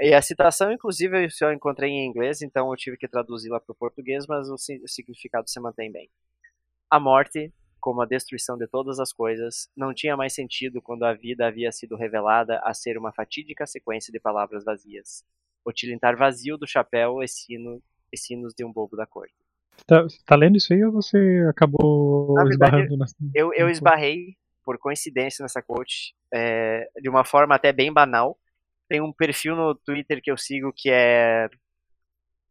E a citação, inclusive, eu encontrei em inglês, então eu tive que traduzi-la para o português, mas o significado se mantém bem. A morte, como a destruição de todas as coisas, não tinha mais sentido quando a vida havia sido revelada a ser uma fatídica sequência de palavras vazias. O tilintar vazio do chapéu e, sino, e sinos de um bobo da corte. Tá, tá lendo isso aí ou você acabou na esbarrando verdade, na... Eu, eu esbarrei, por coincidência, nessa quote, é, de uma forma até bem banal. Tem um perfil no Twitter que eu sigo que é.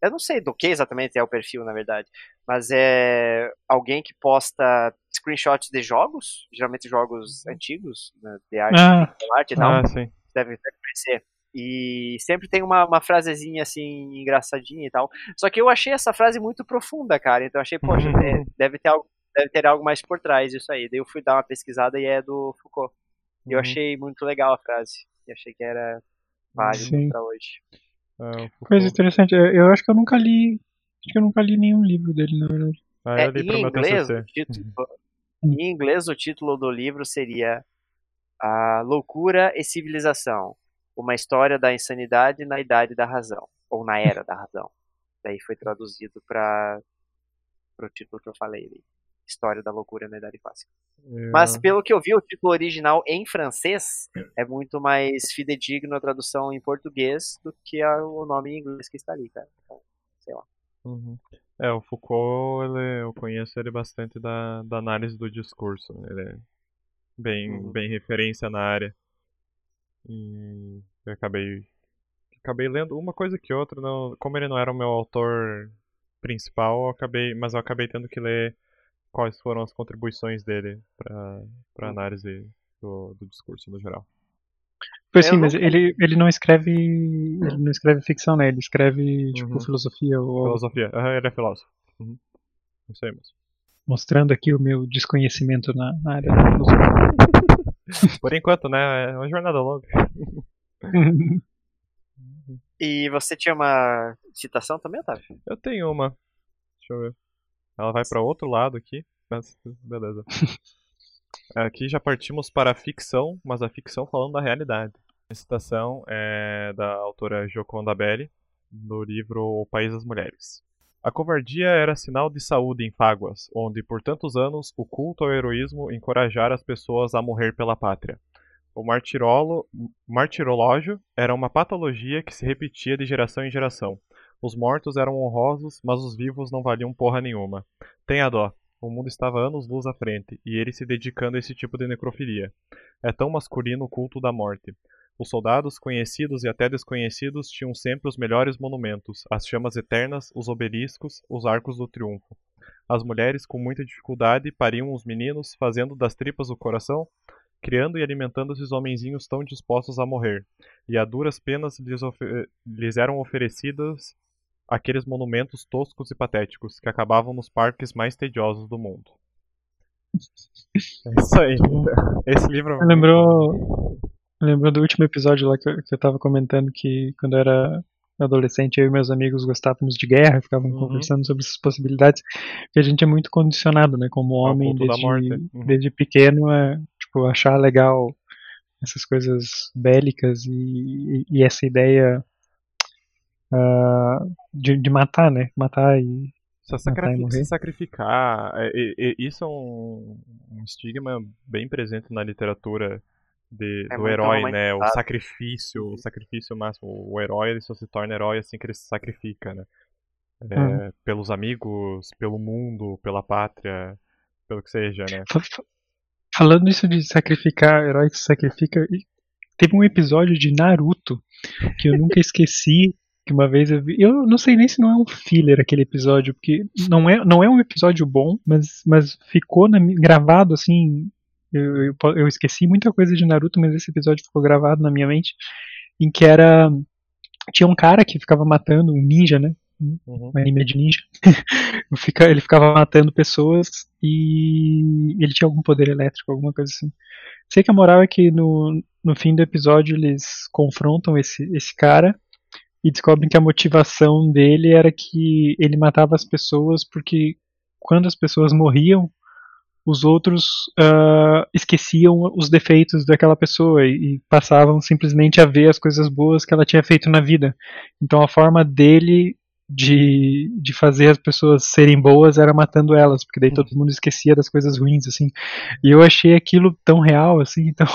Eu não sei do que exatamente é o perfil, na verdade, mas é alguém que posta screenshots de jogos, geralmente jogos antigos, né, de arte, ah, de arte e tal. Ah, sim. Deve, deve conhecer. E sempre tem uma, uma frasezinha assim, engraçadinha e tal. Só que eu achei essa frase muito profunda, cara. Então achei, poxa, uhum. deve ter algo, deve ter algo mais por trás disso aí. Daí eu fui dar uma pesquisada e é do Foucault. E eu uhum. achei muito legal a frase. E achei que era válido pra hoje. É, Coisa interessante, eu acho que eu nunca li. Acho que eu nunca li nenhum livro dele, na verdade. Ah, é, em, inglês, título, em inglês, o título do livro seria A Loucura e Civilização uma história da insanidade na idade da razão, ou na era da razão. Daí foi traduzido para o título que eu falei ali. História da loucura na idade clássica. É. Mas pelo que eu vi, o título original em francês é muito mais fidedigno a tradução em português do que a, o nome em inglês que está ali, cara. Então, sei lá. Uhum. É, o Foucault, ele, eu conheço ele bastante da, da análise do discurso. Né? Ele é bem, uhum. bem referência na área. E eu acabei acabei lendo uma coisa que outra, não, como ele não era o meu autor principal, eu acabei, mas eu acabei tendo que ler quais foram as contribuições dele para para análise do, do discurso no geral. Pois sim, mas ele, ele não escreve ele não escreve ficção, né? Ele escreve tipo uhum. filosofia ou filosofia. Uhum, ele é filósofo. Uhum. Não sei mesmo. Mostrando aqui o meu desconhecimento na, na área da filosofia. Por enquanto, né? É uma jornada longa. e você tinha uma citação também, Otávio? Eu tenho uma. Deixa eu ver. Ela vai para outro lado aqui, mas beleza. Aqui já partimos para a ficção, mas a ficção falando da realidade. A citação é da autora Gioconda Belli, do livro O País das Mulheres. A covardia era sinal de saúde em Fáguas, onde por tantos anos o culto ao heroísmo encorajara as pessoas a morrer pela pátria. O martirológio era uma patologia que se repetia de geração em geração. Os mortos eram honrosos, mas os vivos não valiam porra nenhuma. Tenha dó. O mundo estava anos luz à frente, e ele se dedicando a esse tipo de necrofilia. É tão masculino o culto da morte. Os soldados, conhecidos e até desconhecidos, tinham sempre os melhores monumentos, as chamas eternas, os obeliscos, os arcos do triunfo. As mulheres, com muita dificuldade, pariam os meninos, fazendo das tripas o coração, criando e alimentando esses homenzinhos tão dispostos a morrer, e a duras penas lhes, lhes eram oferecidas aqueles monumentos toscos e patéticos que acabavam nos parques mais tediosos do mundo. É isso aí. Esse livro. Lembrou Lembrou do último episódio lá que eu, que eu tava comentando que quando eu era adolescente, eu e meus amigos gostávamos de guerra, ficavam uhum. conversando sobre essas possibilidades, que a gente é muito condicionado, né, como homem, desde, uhum. desde pequeno, é, tipo, achar legal essas coisas bélicas e, e, e essa ideia uh, de, de matar, né, matar e se, sacrificar, se sacrificar é, isso é um, um estigma bem presente na literatura de, é do herói, né? O sacrifício, o sacrifício máximo. O herói ele só se torna herói assim que ele se sacrifica, né? É, uhum. Pelos amigos, pelo mundo, pela pátria, pelo que seja, né? Falando isso de sacrificar, herói que se sacrifica, teve um episódio de Naruto que eu nunca esqueci. Que uma vez eu vi. Eu não sei nem se não é um filler aquele episódio, porque não é, não é um episódio bom, mas, mas ficou na, gravado assim eu, eu, eu, esqueci muita coisa de Naruto, mas esse episódio ficou gravado na minha mente. Em que era. Tinha um cara que ficava matando, um ninja, né? Uhum. Um anime de ninja. ele ficava matando pessoas e ele tinha algum poder elétrico, alguma coisa assim. Sei que a moral é que no, no fim do episódio eles confrontam esse, esse cara e descobrem que a motivação dele era que ele matava as pessoas porque quando as pessoas morriam, os outros uh, esqueciam os defeitos daquela pessoa e, e, passavam simplesmente a ver as coisas boas que ela tinha feito na vida. Então a forma dele de, de fazer as pessoas serem boas era matando elas, porque daí todo mundo esquecia das coisas ruins, assim. E eu achei aquilo tão real, assim, tão,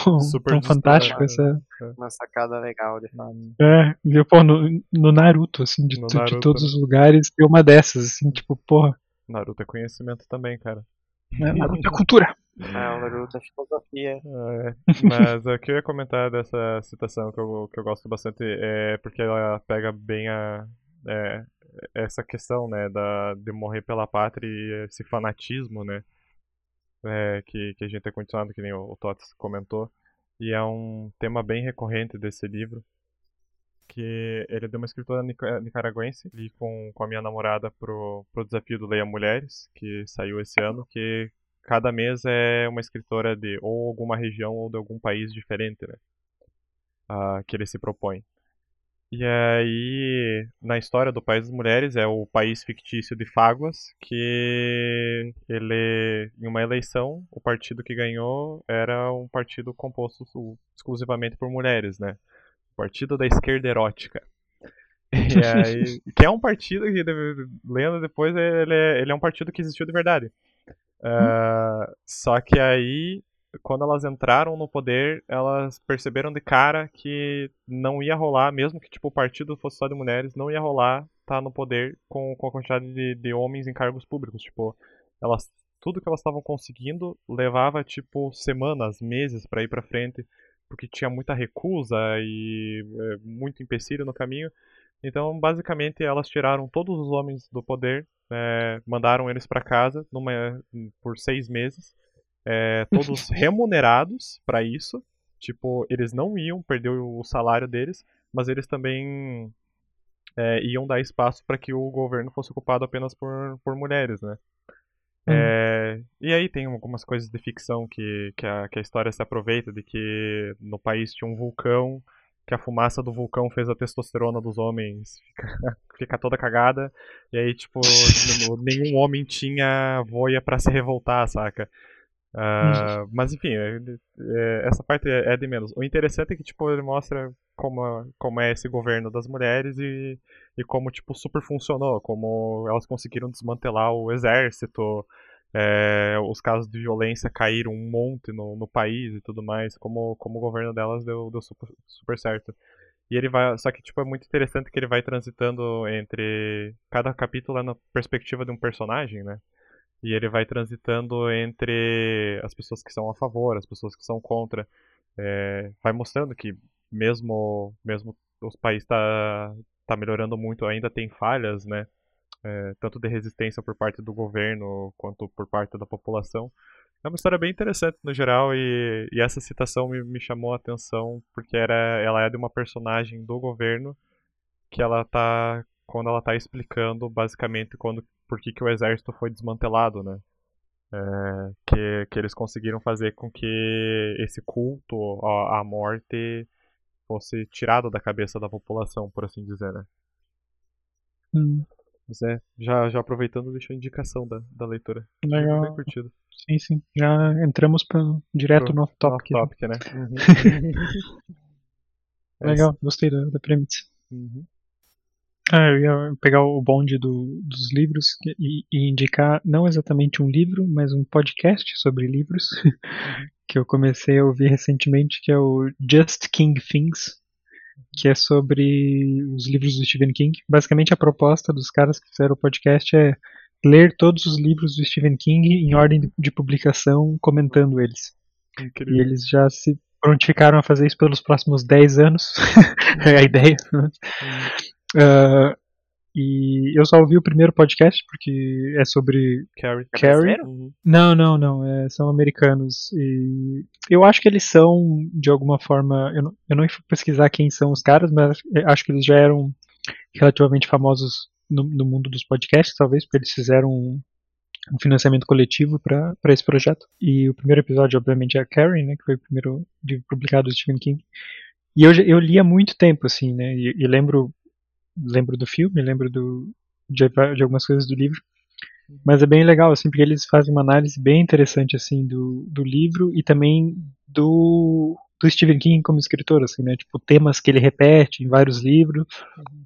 tão fantástico. Essa... É. Uma sacada legal, de fato. É, viu, pô, no, no Naruto, assim, de, Naruto. de todos os lugares, tem uma dessas, assim, tipo, porra. Naruto é conhecimento também, cara. É, Naruto é cultura. É, o Naruto é filosofia. É, mas o que eu ia comentar dessa citação que eu, que eu gosto bastante é porque ela pega bem a, é, essa questão, né, da, de morrer pela pátria e esse fanatismo, né, é, que, que a gente é condicionado, que nem o, o Tots comentou, e é um tema bem recorrente desse livro, que ele é de uma escritora nicaragüense e com, com a minha namorada pro, pro desafio do Leia Mulheres, que saiu esse ano, que cada mês é uma escritora de ou alguma região ou de algum país diferente, né? Uh, que ele se propõe. E aí, na história do País das Mulheres, é o país fictício de Fáguas, que ele, em uma eleição, o partido que ganhou era um partido composto exclusivamente por mulheres, né? Partido da Esquerda Erótica. E aí, que é um partido que, lendo depois, ele é, ele é um partido que existiu de verdade. Uh, só que aí, quando elas entraram no poder, elas perceberam de cara que não ia rolar, mesmo que tipo, o partido fosse só de mulheres, não ia rolar estar tá no poder com, com a quantidade de, de homens em cargos públicos. Tipo, elas tudo que elas estavam conseguindo levava tipo semanas, meses para ir para frente porque tinha muita recusa e é, muito empecilho no caminho. Então, basicamente, elas tiraram todos os homens do poder, é, mandaram eles para casa numa, por seis meses, é, todos remunerados para isso. Tipo, eles não iam perder o salário deles, mas eles também é, iam dar espaço para que o governo fosse ocupado apenas por, por mulheres, né? É, e aí tem algumas coisas de ficção que, que, a, que a história se aproveita de que no país tinha um vulcão, que a fumaça do vulcão fez a testosterona dos homens ficar, ficar toda cagada, e aí, tipo, nenhum homem tinha voia para se revoltar, saca? Uh, mas enfim, é, é, essa parte é, é, de menos. O interessante é que tipo, ele mostra como, como é esse governo das mulheres e, e como tipo, super funcionou, como elas conseguiram desmantelar o exército, é, os casos de violência caíram um monte no, no país e tudo mais, como, como o governo delas deu, deu super, super certo. E ele vai. Só que tipo, é muito interessante que ele vai transitando entre. Cada capítulo é na perspectiva de um personagem, né? E ele vai transitando entre as pessoas que são a favor, as pessoas que são contra. É, vai mostrando que mesmo mesmo os países tá tá melhorando muito, ainda tem falhas, né? É, tanto de resistência por parte do governo quanto por parte da população. É uma história bem interessante no geral e, e essa citação me, me, chamou a atenção porque era, ela é de uma personagem do governo que ela tá quando ela tá explicando basicamente quando por que, que o exército foi desmantelado, né? É, que, que eles conseguiram fazer com que esse culto à morte fosse tirado da cabeça da população, por assim dizer, né? Hum. Mas é, já, já aproveitando, deixa a indicação da, da leitura. Legal. Bem curtido. Sim, sim. Já entramos pra, direto Pro, no off-topic. Off-topic, né? Uhum. Legal, é gostei da, da premissa. Uhum. Ah, eu ia pegar o bonde do, dos livros e, e, indicar não exatamente um livro, mas um podcast sobre livros que eu comecei a ouvir recentemente, que é o Just King Things, que é sobre os livros do Stephen King. Basicamente a proposta dos caras que fizeram o podcast é ler todos os livros do Stephen King em ordem de publicação, comentando eles. Incrível. E eles já se prontificaram a fazer isso pelos próximos 10 anos. é a ideia. Né? Uh, e eu só ouvi o primeiro podcast porque é sobre Carrie. É Carrie. Uhum. Não, não, não. É, são americanos. E eu acho que eles são, de alguma forma. Eu não, eu não fui pesquisar quem são os caras, mas acho que eles já eram relativamente famosos no, no mundo dos podcasts, talvez, porque eles fizeram um, um financiamento coletivo para esse projeto. E o primeiro episódio, obviamente, é a Carrie, né, que foi o primeiro de, publicado do Stephen King. E eu, eu li há muito tempo, assim, né, e, e lembro lembro do filme, lembro do, de, de algumas coisas do livro. Mas é bem legal, assim, porque eles fazem uma análise bem interessante, assim, do, do livro e também do, do Stephen King como escritor, assim, né? Tipo, temas que ele repete em vários livros,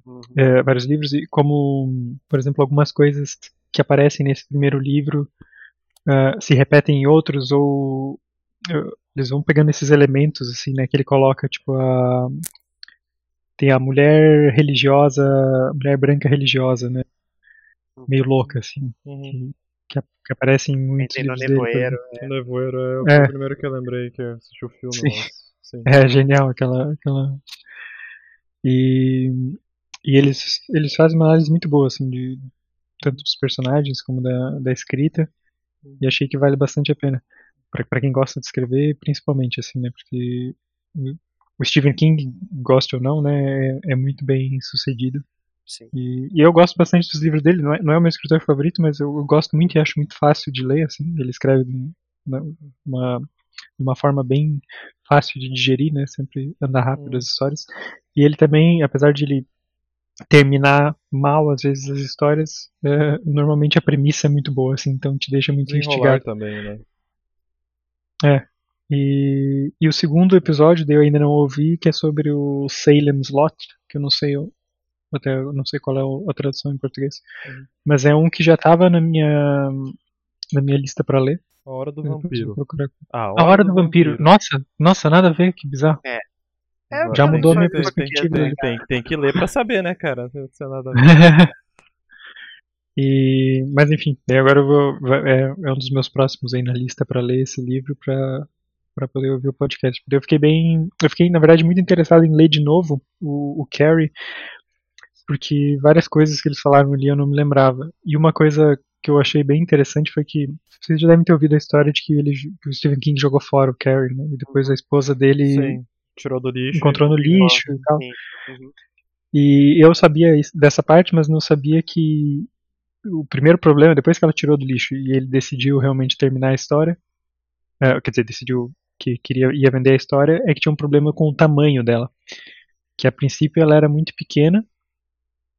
uhum. é, vários livros, e como, por exemplo, algumas coisas que aparecem nesse primeiro livro uh, se repetem em outros, ou uh, eles vão pegando esses elementos, assim, né? Que ele coloca, tipo, a... Tem a mulher religiosa, mulher branca religiosa, né? meio louca, assim. Uhum. Que, que, aparece em muitos Tem livros no Nevoeiro. Dele, é. Nevoeiro é, é o primeiro que eu lembrei que assistiu o filme. Sim. Sim. É genial aquela... aquela... E, e eles, eles fazem uma análise muito boa, assim, de tanto dos personagens como da, da escrita. E achei que vale bastante a pena. para quem gosta de escrever, principalmente, assim, né? Porque o Stephen King, goste ou não, né? É, é muito bem sucedido. E, e, eu gosto bastante dos livros dele, não é, não é o meu escritor favorito, mas eu, eu gosto muito e acho muito fácil de ler, assim, ele escreve de uma, de uma forma bem fácil de digerir, né, sempre anda rápido hum. as histórias, e ele também, apesar de ele terminar mal às vezes as histórias, é, normalmente a premissa é muito boa, assim, então te deixa muito instigado. também, né? É, e, e o segundo episódio eu ainda não ouvi, que é sobre o Salem's Lot, que eu não sei até eu não sei qual é a tradução em português. Uhum. Mas é um que já estava na minha na minha lista para ler. A Hora do Vampiro. Ah, a Hora, a hora do, do vampiro. vampiro. Nossa, nossa, nada a ver, que bizarro. É. é já mudou a minha perspectiva. Tem, tem, tem, que ler para saber, né, cara? Não tem nada a ver. e, mas enfim, agora eu vou, é, é, um dos meus próximos aí na lista para ler esse livro para para poder ouvir o podcast. Eu fiquei bem, eu fiquei na verdade muito interessado em ler de novo o, o Carrie, porque várias coisas que eles falaram ali eu não me lembrava. E uma coisa que eu achei bem interessante foi que vocês já devem ter ouvido a história de que, ele, que o Stephen King jogou fora o Carrie, né? E depois a esposa dele Sim, tirou do lixo, encontrou no lixo e tal. Uhum. E eu sabia dessa parte, mas não sabia que o primeiro problema, depois que ela tirou do lixo e ele decidiu realmente terminar a história, é, quer dizer, decidiu que queria ia vender a história, é que tinha um problema com o tamanho dela. Que a princípio ela era muito pequena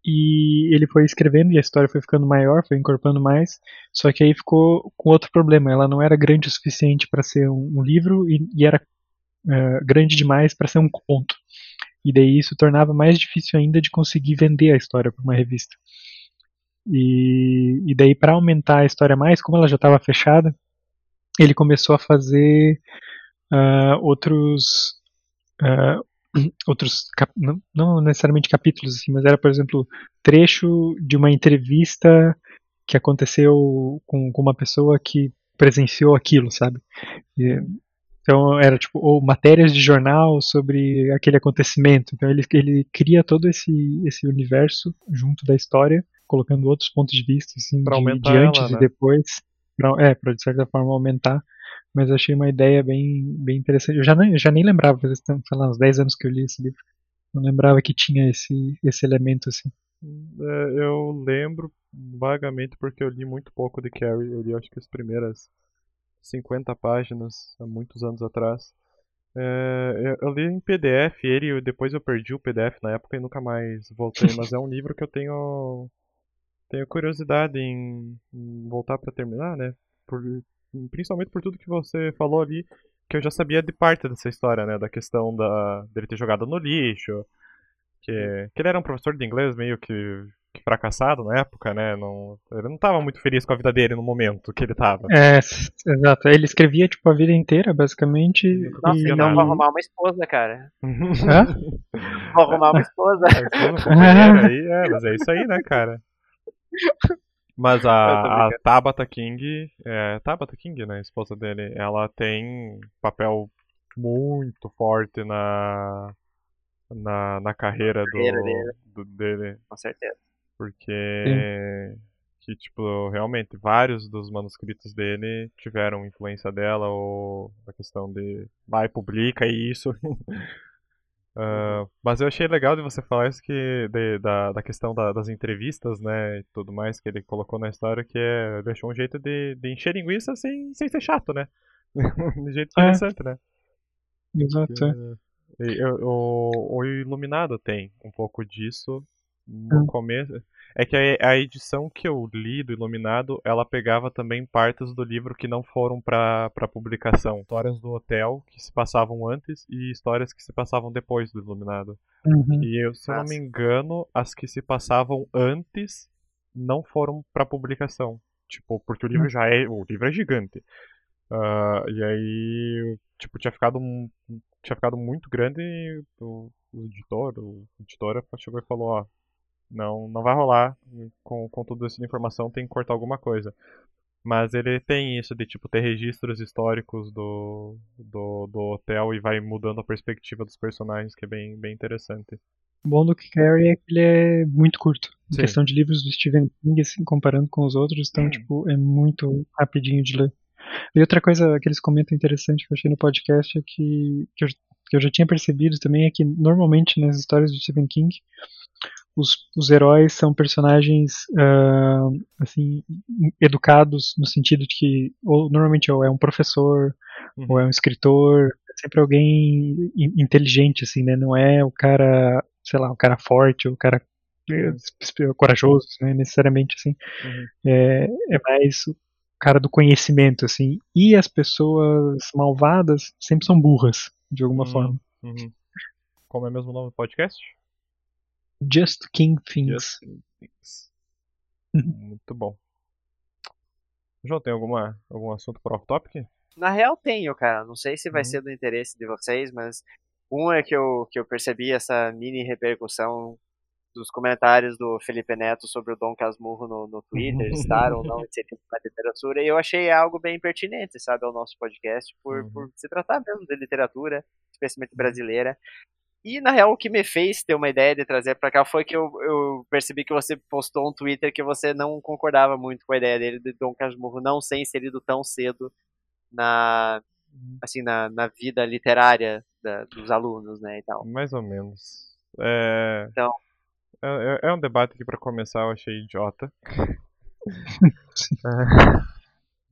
e ele foi escrevendo e a história foi ficando maior, foi incorporando mais, só que aí ficou com outro problema, ela não era grande o suficiente para ser um, um, livro e, e era uh, grande demais para ser um conto. E daí isso tornava mais difícil ainda de conseguir vender a história para uma revista. E, e daí para aumentar a história mais, como ela já estava fechada, ele começou a fazer uh, outros uh, outros não, não, necessariamente capítulos assim, mas era por exemplo trecho de uma entrevista que aconteceu com, com uma pessoa que presenciou aquilo, sabe? E, então era tipo ou matérias de jornal sobre aquele acontecimento. Então ele ele cria todo esse esse universo junto da história, colocando outros pontos de vista assim de, de antes ela, né? e depois, pra, é para de certa forma aumentar mas achei uma ideia bem, bem interessante. Eu já nem, já nem lembrava, faz uns 10 anos que eu li esse livro. Não lembrava que tinha esse, esse elemento assim. É, eu lembro vagamente porque eu li muito pouco de Carrie. Eu li acho que as primeiras 50 páginas há muitos anos atrás. É, eu, li em PDF ele, depois eu perdi o PDF na época e nunca mais voltei. mas é um livro que eu tenho tenho curiosidade em, em voltar para terminar, né? Por, principalmente por tudo que você falou ali, que eu já sabia de parte dessa história, né? Da questão da, dele ter jogado no lixo, que, que ele era um professor de inglês meio que, que fracassado na época, né? Não, ele não estava muito feliz com a vida dele no momento que ele estava. É, exato. Ele escrevia, tipo, a vida inteira, basicamente. Nossa, e... então vou arrumar uma esposa, cara. Hã? vou arrumar uma esposa. É, aí, é, mas é isso aí, né, cara? Mas a, a Tabata King, é, Tabata King, né, a esposa dele, ela tem papel muito forte na na, na carreira, do, dele. do dele. Com certeza. Porque que tipo, realmente vários dos manuscritos dele tiveram influência dela ou a questão de vai publica isso. Uh, mas eu achei legal de você falar isso que de, da, da questão da, das entrevistas, né, e tudo mais que ele colocou na história, que é, deixou um jeito de, de encher linguiça sem, sem ser chato, né? de jeito é. interessante, é. né? Exato. É. o, o Iluminado tem um pouco disso, no hum. começo. É que a, a, edição que eu li do Iluminado, ela pegava também partes do livro que não foram para publicação. Histórias do hotel que se passavam antes e histórias que se passavam depois do Iluminado. Uhum. E eu, se eu não me engano, as que se passavam antes não foram para publicação. Tipo, porque o livro uhum. já é. O livro é gigante. Uh, e aí, tipo, tinha ficado, tinha ficado muito grande e o, o editor, o editor chegou e falou, ó, não, não vai rolar com, com toda essa informação, tem que cortar alguma coisa. Mas ele tem isso de tipo ter registros históricos do, do, do hotel e vai mudando a perspectiva dos personagens, que é bem, bem interessante. O bom do Carrie é que ele é muito curto. Em Sim. questão de livros do Stephen King, assim, comparando com os outros, então, hum. tipo, é muito rapidinho de ler. E outra coisa que eles comentam interessante que eu achei no podcast é que, que, eu, que eu já tinha percebido também é que normalmente nas histórias do Stephen King os, os heróis são personagens uh, assim educados no sentido de que ou normalmente ou é um professor uhum. ou é um escritor é sempre alguém inteligente assim né não é o cara sei lá o cara forte o cara uhum. corajoso né necessariamente assim uhum. é, é mais o cara do conhecimento assim e as pessoas malvadas sempre são burras de alguma uhum. forma uhum. como é mesmo o nome do podcast Just King Things. Just King Things. Muito bom. João, tem alguma, algum assunto para off-topic? Na real tenho, cara. Não sei se vai uhum. ser do interesse de vocês, mas um é que eu, que eu percebi essa mini repercussão dos comentários do Felipe Neto sobre o Dom Casmurro no, no Twitter, estar ou não inserido na literatura, e eu achei algo bem pertinente, sabe, ao nosso podcast, por, uhum. por se tratar mesmo de literatura, especialmente brasileira. E na real, o que me fez ter uma ideia de trazer para cá foi que eu, eu, percebi que você postou um Twitter que você não concordava muito com a ideia dele de Dom Casmurro não ser inserido tão cedo na assim na, na vida literária da, dos alunos, né, e tal. Mais ou menos. É... Então. É, é, é um debate que para começar eu achei idiota. é.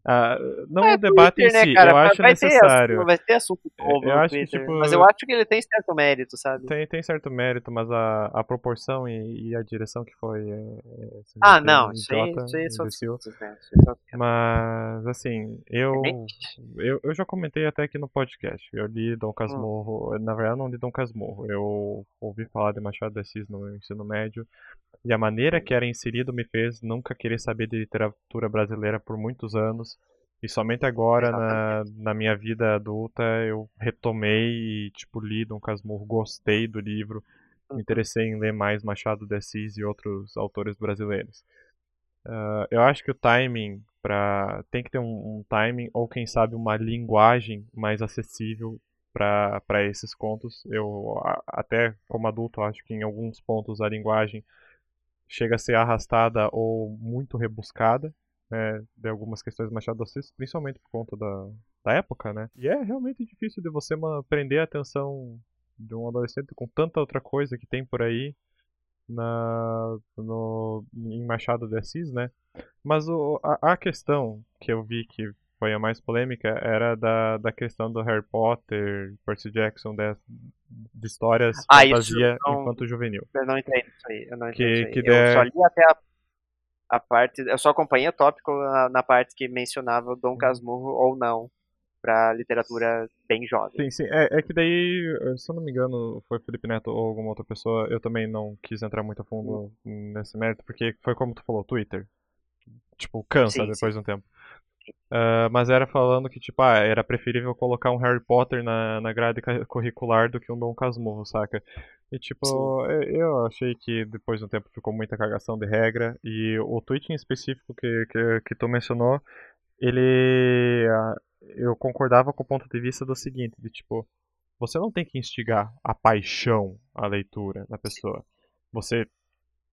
Ah, não é, um debate Twitter, em né, si, né, eu acho vai necessário. Ter, vai ter assunto novo eu acho Twitter, que, tipo, mas eu acho que ele tem certo mérito, sabe? Tem, tem certo mérito, mas a, a proporção e, e a direção que foi. É, é, ah, não, isso aí, isso aí né? Mas, assim, eu, eu, eu já comentei até aqui no podcast. Eu li Dom Casmurro, hum. na verdade, não li Dom Casmurro. Eu ouvi falar de Machado de Assis no ensino médio. E a maneira que era inserido me fez nunca querer saber de literatura brasileira por muitos anos. E somente agora, na, na minha vida adulta, eu retomei e, tipo, li Dom Casmurro, gostei do livro, me interessei em ler mais Machado de Assis e outros autores brasileiros. Uh, eu acho que o timing para tem que ter um, um, timing ou quem sabe uma linguagem mais acessível para esses contos. Eu até como adulto acho que em alguns pontos a linguagem chega a ser arrastada ou muito rebuscada, né, de algumas questões do Machado de Assis, principalmente por conta da, da época, né? E é realmente difícil de você prender a atenção de um adolescente com tanta outra coisa que tem por aí na no, em Machado de Assis, né? Mas o, a, a questão que eu vi que foi a mais polêmica era da, da questão do Harry Potter, Percy Jackson, de, de histórias ah, fantasia não, enquanto juvenil. Eu não entendo isso aí. Eu, não que, isso aí. Que eu der... só li até a, a, parte. Eu só acompanhei o tópico na, na parte que mencionava o Dom uhum. Casmurro ou não para literatura bem jovem. Sim, sim. É, é, que daí, se eu não me engano, foi Felipe Neto ou alguma outra pessoa, eu também não quis entrar muito a fundo nesse mérito, porque foi como tu falou, Twitter. Tipo, cansa sim, depois sim. de um tempo. Uh, mas era falando que, tipo, ah, era preferível colocar um Harry Potter na, na grade curricular do que um Dom Casmurro, saca? E, tipo, eu, eu achei que depois de um tempo ficou muita cagação de regra. E o tweet em específico que, que, que tu mencionou, ele. Eu concordava com o ponto de vista do seguinte: de tipo, você não tem que instigar a paixão à leitura da pessoa. Você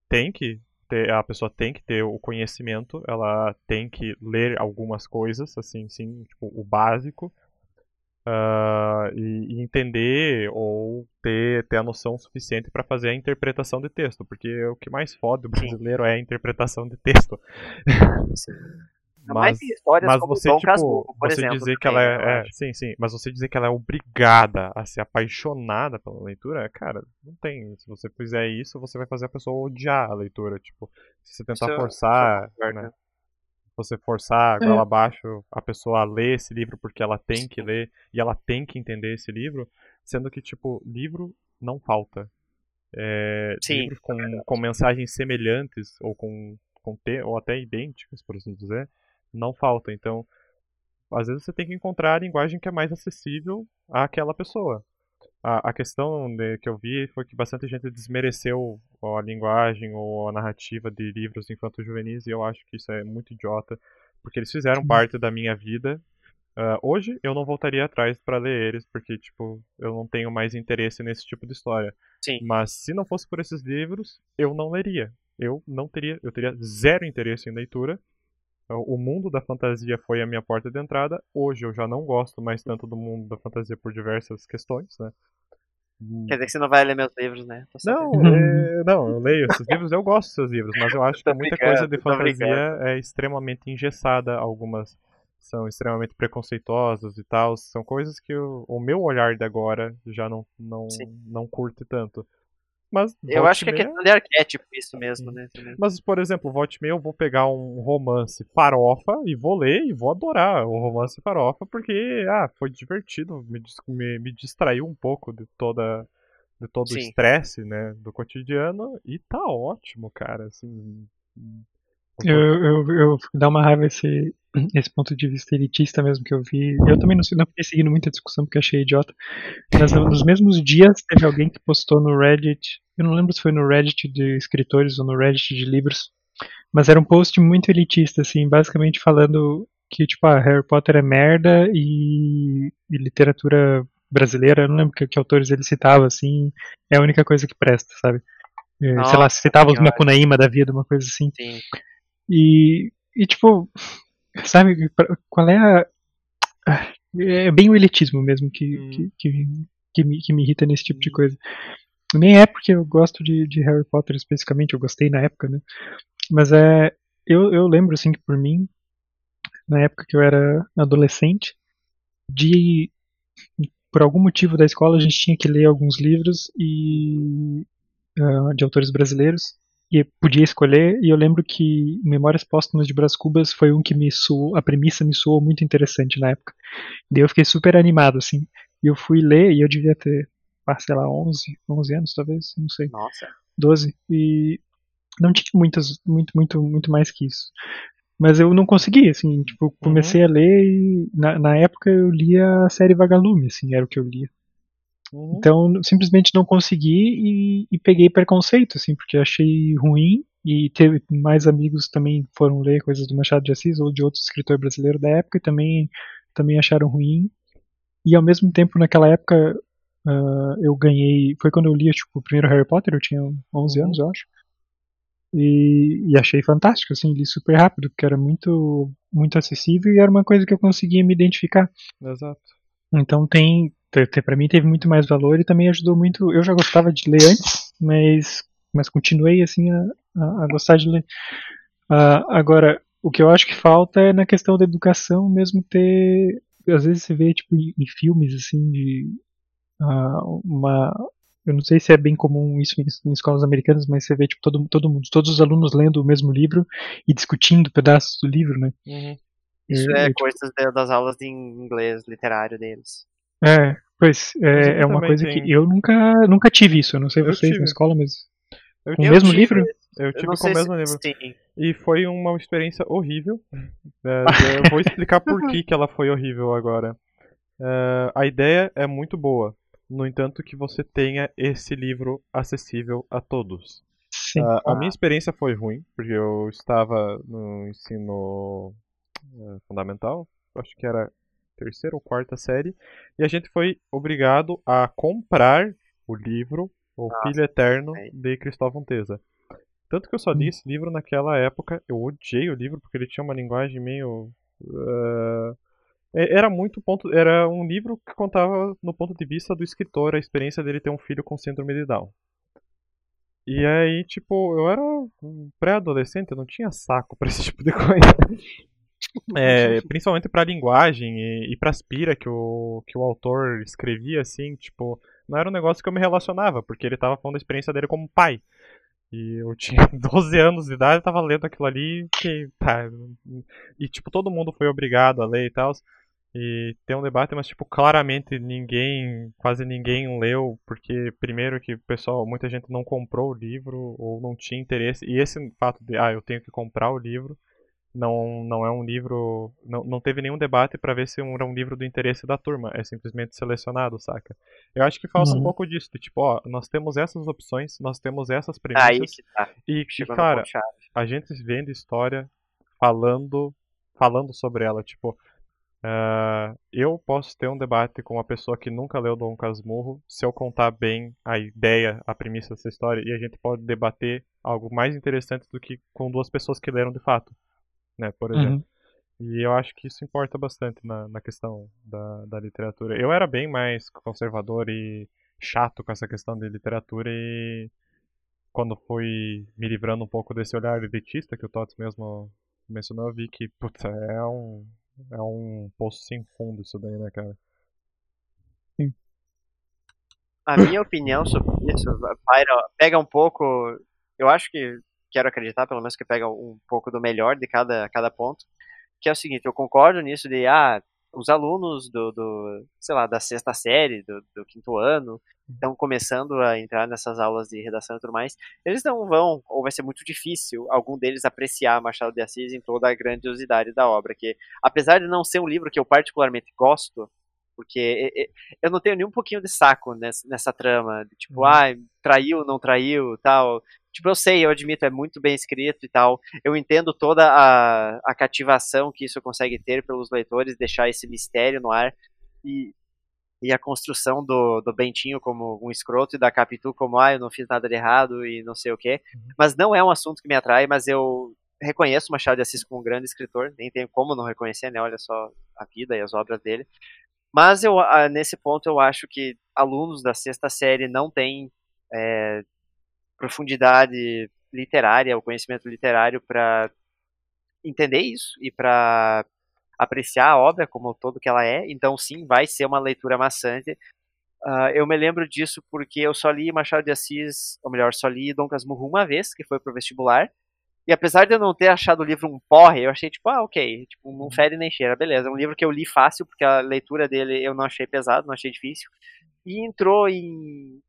tem que ter, a pessoa tem que ter o conhecimento, ela tem que ler algumas coisas, assim, sim, tipo, o básico, uh, e, e, entender ou ter, ter a noção suficiente para fazer a interpretação de texto, porque o que mais foda o brasileiro é a interpretação de texto. Mas, mas você, tipo, Casmurro, você exemplo, dizer que ela é, é, Sim, sim. Mas você dizer que ela é obrigada a ser apaixonada pela leitura, cara, não tem. Se você fizer isso, você vai fazer a pessoa odiar a leitura. Tipo, se você tentar isso, forçar. Isso é né? Você forçar é. abaixo a pessoa a ler esse livro porque ela tem que ler e ela tem que entender esse livro, sendo que, tipo, livro não falta. É, livros com, com mensagens semelhantes ou com, com te, ou até idênticas, por assim dizer, não falta. Então, às vezes você tem que encontrar a linguagem que é mais acessível àquela pessoa. A, a questão de, que eu vi foi que bastante gente desmereceu a linguagem ou a narrativa de livros infanto-juvenis e eu acho que isso é muito idiota, porque eles fizeram parte da minha vida Uh, hoje eu não voltaria atrás para ler eles, porque, tipo, eu não tenho mais interesse nesse tipo de história. Sim. Mas se não fosse por esses livros, eu não leria. Eu não teria, eu teria zero interesse em leitura. O mundo da fantasia foi a minha porta de entrada. Hoje eu já não gosto mais tanto do mundo da fantasia por diversas questões, né? Quer dizer que você não vai ler meus livros, né? Não, é, não, eu leio esses livros, eu gosto dos seus livros, mas eu acho que muita coisa de fantasia é extremamente engessada, algumas são extremamente preconceituosos e tal, são coisas que o, o meu olhar de agora já não, não, não curte tanto. Mas, eu acho que é aquele arquétipo isso mesmo, né? Mas, por exemplo, volte meio, eu vou pegar um romance farofa e vou ler e vou adorar o romance farofa, porque, ah, foi divertido, me, me, me distraiu um pouco de toda de todo Sim. o estresse, né, do cotidiano, e tá ótimo, cara, assim... Eu, eu, eu dá uma raiva esse, esse ponto de vista elitista mesmo que eu vi. Eu também não, não fiquei seguindo muita discussão porque achei idiota. Mas nos mesmos dias teve alguém que postou no Reddit. Eu não lembro se foi no Reddit de escritores ou no Reddit de livros. Mas era um post muito elitista, assim, basicamente falando que, tipo, ah, Harry Potter é merda e, e literatura brasileira, eu não lembro que, que, autores ele citava, assim, é a única coisa que presta, sabe? Nossa, Sei lá, citava os Macunaíma da vida, uma coisa assim. Sim. E, e tipo, Sabe qual é a. É bem o elitismo mesmo que, hum. que, que, que, me, que me irrita nesse tipo de hum. coisa. Nem é porque eu gosto de, de Harry Potter especificamente, eu gostei na época, né? Mas é. Eu, eu lembro, assim, que por mim, na época que eu era adolescente, de. Por algum motivo da escola a gente tinha que ler alguns livros e. Uh, de autores brasileiros e podia escolher, e eu lembro que Memórias Póstumas de Brás Cubas foi um que me soou, a premissa me soou muito interessante na época. Daí eu fiquei super animado, assim. E eu fui ler, e eu devia ter, ah, sei lá, 11, 11 anos talvez, não sei. Nossa. 12. E não tinha muitas, muito, muito, muito mais que isso. Mas eu não consegui, assim, tipo, comecei uhum. a ler e na, na época eu lia a série Vagalume, assim, era o que eu lia. Uhum. Então, simplesmente não consegui e, e, peguei preconceito, assim, porque achei ruim. E teve mais amigos também foram ler coisas do Machado de Assis ou de outros escritores brasileiros da época e também, também acharam ruim. E ao mesmo tempo, naquela época, uh, eu ganhei. Foi quando eu li tipo, o primeiro Harry Potter, eu tinha 11 anos, eu acho. E, e, achei fantástico, assim, li super rápido, porque era muito, muito acessível e era uma coisa que eu conseguia me identificar. Exato. Então tem, para mim teve muito mais valor e também ajudou muito. Eu já gostava de ler antes, mas, mas continuei assim a, a, a gostar de ler. Uh, agora, o que eu acho que falta é na questão da educação mesmo ter. Às vezes você vê tipo, em, em filmes assim de uh, uma. Eu não sei se é bem comum isso em, em, escolas americanas, mas você vê tipo, todo, todo mundo, todos os alunos lendo o mesmo livro e discutindo pedaços do livro, né? Uhum. Isso é, é tipo coisas das aulas de inglês literário deles. É, Pois, é, é uma coisa tem... que eu nunca, nunca tive isso. Eu não sei eu vocês tive. na escola, mas. Eu, com o mesmo tive, livro? Eu tive com o mesmo livro. Sim. E foi uma experiência horrível. É, eu vou explicar por que, que ela foi horrível agora. É, a ideia é muito boa. No entanto, que você tenha esse livro acessível a todos. Sim. Uh, a minha experiência foi ruim, porque eu estava no ensino uh, fundamental, acho que era terceira ou quarta série, e a gente foi obrigado a comprar o livro O Nossa, Filho Eterno de Cristóvão Teza. Tanto que eu só li hum. esse livro naquela época, eu odiei o livro porque ele tinha uma linguagem meio. Uh, era muito ponto. Era um livro que contava no ponto de vista do escritor a experiência dele ter um filho com síndrome de Down. E aí, tipo, eu era um pré-adolescente, eu não tinha saco pra esse tipo de coisa. É, principalmente pra linguagem e, e pras pira que o, que o autor escrevia, assim, tipo, não era um negócio que eu me relacionava, porque ele tava falando da experiência dele como pai. E eu tinha 12 anos de idade, eu tava lendo aquilo ali, que, tá, e tipo, todo mundo foi obrigado a ler e tal. E tem um debate, mas tipo, claramente ninguém, quase ninguém leu, porque primeiro que o pessoal, muita gente não comprou o livro ou não tinha interesse. E esse fato de, ah, eu tenho que comprar o livro, não, não é um livro, não, não teve nenhum debate para ver se era um livro do interesse da turma, é simplesmente selecionado, saca? Eu acho que falta uhum. um pouco disso, de, tipo, ó, nós temos essas opções, nós temos essas premissas. Aí que tá. E, e cara, a gente vende história falando falando sobre ela, tipo, Uh, eu posso ter um debate com uma pessoa que nunca leu Dom Casmurro se eu contar bem a ideia, a premissa dessa história, e a gente pode debater algo mais interessante do que com duas pessoas que leram de fato, né, por exemplo. Uhum. E eu acho que isso importa bastante na, na questão da, da literatura. Eu era bem mais conservador e chato com essa questão de literatura e quando fui me livrando um pouco desse olhar elitista que o Tots mesmo mencionou, eu vi que, puta, é um é um poço sem fundo isso daí, né, cara? Sim. A minha opinião sobre isso pega um pouco. Eu acho que quero acreditar, pelo menos, que pega um pouco do melhor de cada, cada ponto. Que é o seguinte, eu concordo nisso de, ah, os alunos do, do, sei lá, da sexta série, do, do quinto ano, estão começando a entrar nessas aulas de redação e tudo mais, eles não vão, ou vai ser muito difícil, algum deles apreciar Machado de Assis em toda a grandiosidade da obra, que apesar de não ser um livro que eu particularmente gosto, porque eu não tenho nem um pouquinho de saco nessa, nessa trama, de tipo, uhum. ah, traiu, não traiu, tal. Tipo, eu sei, eu admito, é muito bem escrito e tal. Eu entendo toda a, a cativação que isso consegue ter pelos leitores, deixar esse mistério no ar. E, e a construção do, do Bentinho como um escroto e da Capitu como, ah, eu não fiz nada de errado e não sei o quê. Uhum. Mas não é um assunto que me atrai, mas eu reconheço Machado de Assis como um grande escritor, nem tenho como não reconhecer, né? Olha só a vida e as obras dele. Mas eu, nesse ponto eu acho que alunos da sexta série não têm é, profundidade literária, o conhecimento literário para entender isso e para apreciar a obra como todo que ela é. Então, sim, vai ser uma leitura maçante. Uh, eu me lembro disso porque eu só li Machado de Assis, ou melhor, só li Dom Casmurro uma vez, que foi pro vestibular. E apesar de eu não ter achado o livro um porre, eu achei tipo, ah, ok, tipo, não fede nem cheira, beleza. É um livro que eu li fácil, porque a leitura dele eu não achei pesado, não achei difícil. E entrou em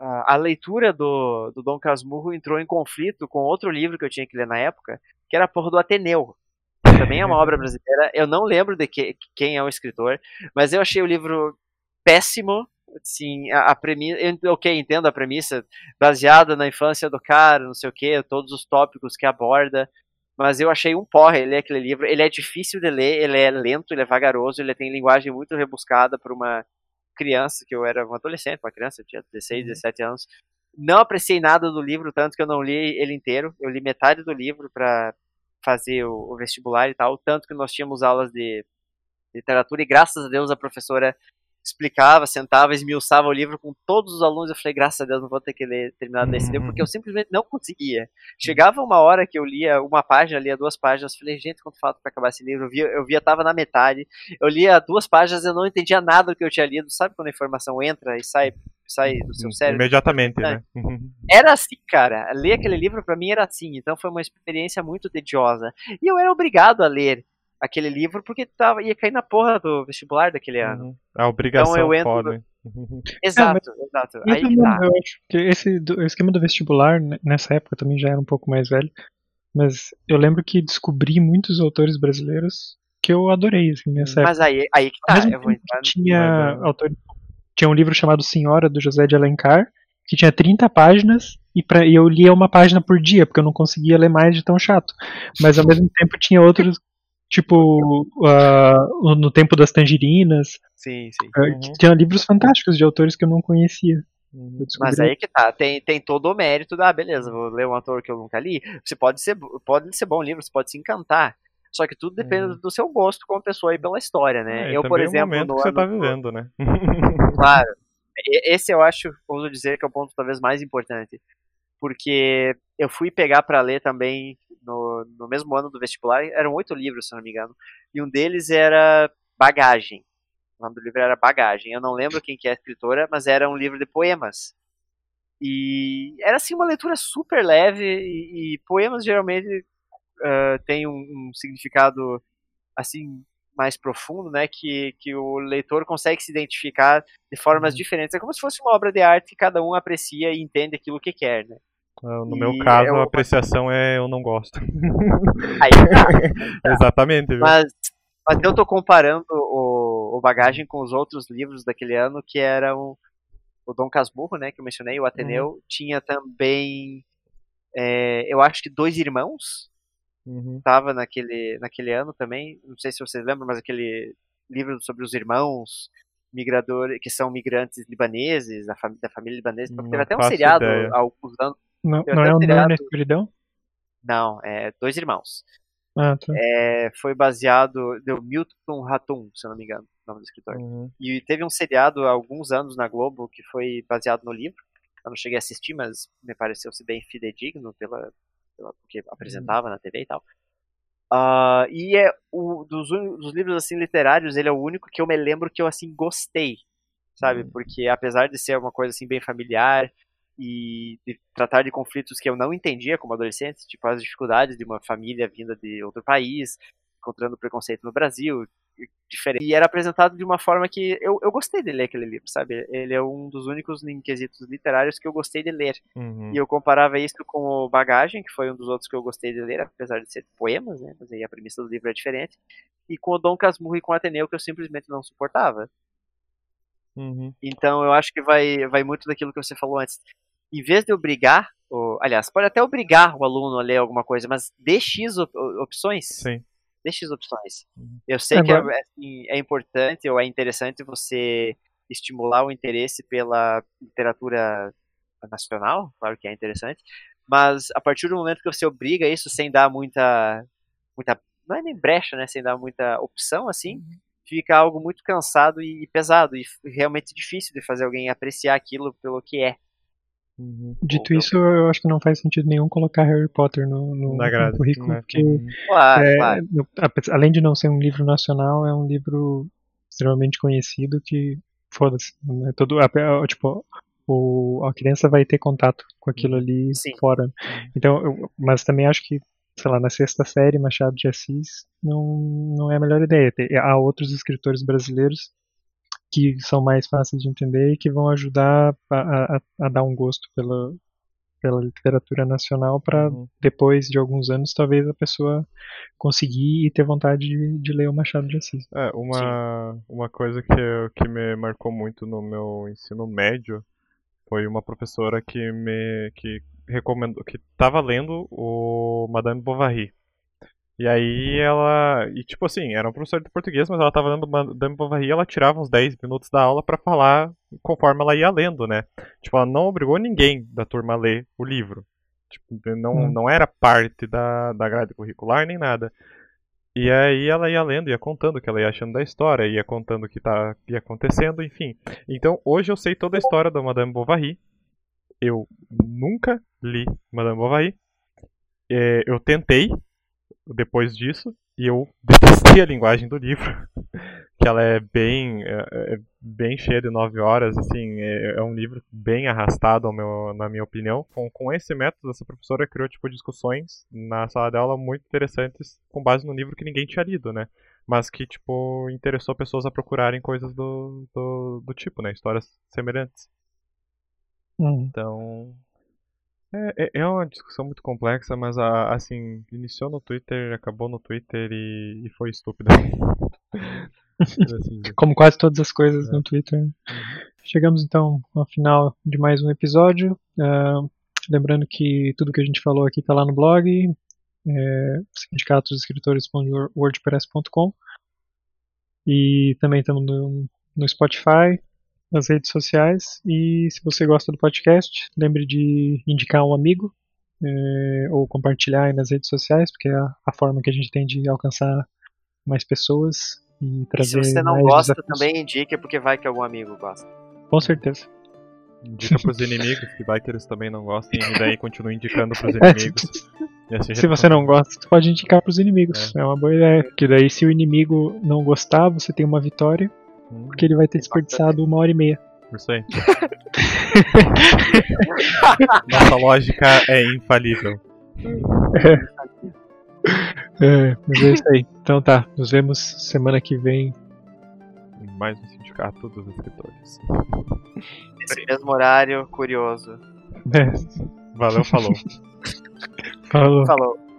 a, leitura do, do Dom Casmurro entrou em conflito com outro livro que eu tinha que ler na época, que era a porra do Ateneu. Também é uma obra brasileira. Eu não lembro de que, quem é o escritor, mas eu achei o livro péssimo. Sim, a, a premissa. Ok, entendo a premissa, baseada na infância do cara, não sei o que, todos os tópicos que aborda. Mas eu achei um porre ler aquele livro. Ele é difícil de ler, ele é lento, ele é vagaroso, ele tem linguagem muito rebuscada para uma criança, que eu era um adolescente, uma criança, eu tinha 16, 17 uhum. anos. Não apreciei nada do livro, tanto que eu não li ele inteiro. Eu li metade do livro para fazer o, o, vestibular e tal, tanto que nós tínhamos aulas de literatura e graças a Deus a professora explicava, sentava, esmiuçava o livro com todos os alunos. Eu falei, graças a Deus, não vou ter que ler terminado desse livro, porque eu simplesmente não conseguia. Chegava uma hora que eu lia uma página, lia duas páginas, falei, gente, quanto falta para acabar esse livro? Eu via, eu via, tava na metade. Eu lia duas páginas, eu não entendia nada do que eu tinha lido. Sabe quando a informação entra e sai sai do seu cérebro. Imediatamente, né? Era assim, cara. Ler aquele livro para mim era assim. Então foi uma experiência muito tediosa. E eu era obrigado a ler aquele livro porque tava, ia cair na porra do vestibular daquele uhum. ano. A obrigação então eu entro foda. Exato, é, exato. Aí também, tá. Eu acho que esse do, o esquema do vestibular, né, nessa época, também já era um pouco mais velho. Mas eu lembro que descobri muitos autores brasileiros que eu adorei, assim, nessa mas época. Mas aí, aí que tá, Mesmo eu vou entrar tinha autor, tinha um livro chamado Senhora, do José de Alencar, que tinha 30 páginas, e, pra, e eu lia uma página por dia, porque eu não conseguia ler mais de tão chato. Mas ao mesmo tempo tinha outros tipo uh, no tempo das tangerinas. Sim sim. Uh, uhum. tinha livros fantásticos de autores que eu não conhecia. Uhum. mas aí que tá tem, tem todo o mérito da ah, beleza vou ler um autor que eu nunca li. Você pode ser pode ser bom livro você pode se encantar. Só que tudo depende uhum. do seu gosto como pessoa e pela história né? É, eu por exemplo é o que você tá vivendo né? Claro. Esse eu acho ouso dizer que é o ponto talvez mais importante. Porque eu fui pegar para ler também no, no mesmo ano do vestibular, eram oito livros, se não me engano, e um deles era Bagagem. O nome do livro era Bagagem. Eu não lembro quem que é a escritora, mas era um livro de poemas. E era assim uma leitura super leve e, e poemas geralmente uh, têm um, um, significado assim mais profundo, né, que, que o leitor consegue se identificar de formas uhum. diferentes. É como se fosse uma obra de arte que cada um aprecia e entende aquilo que quer, né? Ah, no e meu caso, é a apreciação é eu não gosto. Aí, tá. Exatamente. Mas, mas eu tô comparando o, o Bagagem com os outros livros daquele ano, que eram o Dom Casmurro, né, que eu mencionei, o Ateneu. Uhum. Tinha também, é, eu acho que Dois Irmãos, Uhum. Tava naquele, naquele ano também. Não sei se vocês lembram, mas aquele livro sobre os irmãos migradores, que são migrantes libaneses, da, fam da família libanesa. Porque teve até um seriado há alguns anos. Não, não é um seriado... na escuridão? Não, é Dois Irmãos. Ah, tá. é, foi baseado, deu Milton Ratum, se eu não me engano, o nome do escritor. Uhum. E teve um seriado há alguns anos na Globo que foi baseado no livro. Eu não cheguei a assistir, mas me pareceu ser bem fidedigno pela, porque apresentava uhum. na TV e tal. Uh, e é o dos, dos, livros assim literários, ele é o único que eu me lembro que eu assim gostei, sabe? Uhum. Porque apesar de ser uma coisa assim bem familiar e de tratar de conflitos que eu não entendia como adolescente, tipo as dificuldades de uma família vinda de outro país, encontrando preconceito no Brasil, diferente. E era apresentado de uma forma que eu, eu gostei de ler aquele livro, sabe? Ele é um dos únicos em quesitos literários que eu gostei de ler. Uhum. E eu comparava isso com o Bagagem, que foi um dos outros que eu gostei de ler, apesar de ser poemas, né? Mas aí a premissa do livro é diferente. E com o Dom Casmurro e com o Ateneu, que eu simplesmente não suportava. Uhum. Então eu acho que vai, vai muito daquilo que você falou antes. Em vez de obrigar, ou, aliás, pode até obrigar o aluno a ler alguma coisa, mas dê X op opções. Sim dê X opções. Uhum. Eu sei que é, assim, é importante ou é interessante você estimular o interesse pela literatura nacional, claro que é interessante, mas a partir do momento que você obriga isso sem dar muita, muita não é nem brecha, né, sem dar muita opção, assim, uhum. fica algo muito cansado e pesado e realmente difícil de fazer alguém apreciar aquilo pelo que é. Uhum. Dito isso, eu acho que não faz sentido nenhum colocar Harry Potter no, no, no currículo, né? porque claro, é, claro. além de não ser um livro nacional, é um livro extremamente conhecido que foda-se, né? todo tipo o, a criança vai ter contato com aquilo ali Sim. fora. Uhum. Então, eu, mas também acho que sei lá, na sexta série Machado de Assis não, não é a melhor ideia. Há outros escritores brasileiros que são mais fáceis de entender e que vão ajudar a, a, a dar um gosto pela, pela literatura nacional para uhum. depois de alguns anos talvez a pessoa conseguir e ter vontade de, de ler o Machado de Assis. É, uma, uma coisa que, que me marcou muito no meu ensino médio foi uma professora que me que recomendou que estava lendo o Madame Bovary e aí ela. E tipo assim, era um professor de português, mas ela tava lendo Madame Bovary e ela tirava uns 10 minutos da aula para falar conforme ela ia lendo, né? Tipo, ela não obrigou ninguém da turma a ler o livro. Tipo, não, hum. não era parte da, da grade curricular nem nada. E aí ela ia lendo, ia contando o que ela ia achando da história, ia contando o que tá, ia acontecendo, enfim. Então hoje eu sei toda a história da Madame Bovary. Eu nunca li Madame Bovary. É, eu tentei, depois disso, e eu detestei a linguagem do livro, que ela é bem, é, é bem cheia de nove horas, assim, é, é, um livro bem arrastado, meu, na minha opinião. Com, com esse método, essa professora criou, tipo, discussões na sala de aula muito interessantes, com base no livro que ninguém tinha lido, né? Mas que, tipo, interessou pessoas a procurarem coisas do, do, do tipo, né? Histórias semelhantes. Hum. Então, é, é, é uma discussão muito complexa, mas a, assim, iniciou no Twitter, acabou no Twitter e, e foi estúpida. assim Como quase todas as coisas é. no Twitter. Uhum. Chegamos então ao final de mais um episódio. Uh, lembrando que tudo que a gente falou aqui está lá no blog, é, sindicatosescritores.wordpress.com e também estamos no, no Spotify, nas redes sociais. E se você gosta do podcast, lembre de indicar um amigo é, ou compartilhar aí nas redes sociais, porque é a, a, forma que a gente tem de alcançar mais pessoas e trazer. E se você não gosta, desafios. também indique, porque vai que algum amigo gosta. Com certeza. Indica pros inimigos, que vai que eles também não gostem, e daí continua indicando pros inimigos. Assim se você não gosta, você pode indicar pros inimigos. É. é. uma boa ideia. Porque daí se o inimigo não gostar, você tem uma vitória. Hum, porque ele vai ter desperdiçado uma hora e meia. Isso aí. Nossa lógica é infalível. É. é, mas é isso aí. Então tá, nos vemos semana que vem. Mais um sindicato dos escritores. Esse mesmo horário, curioso. É. Valeu, falou. falou. Falou.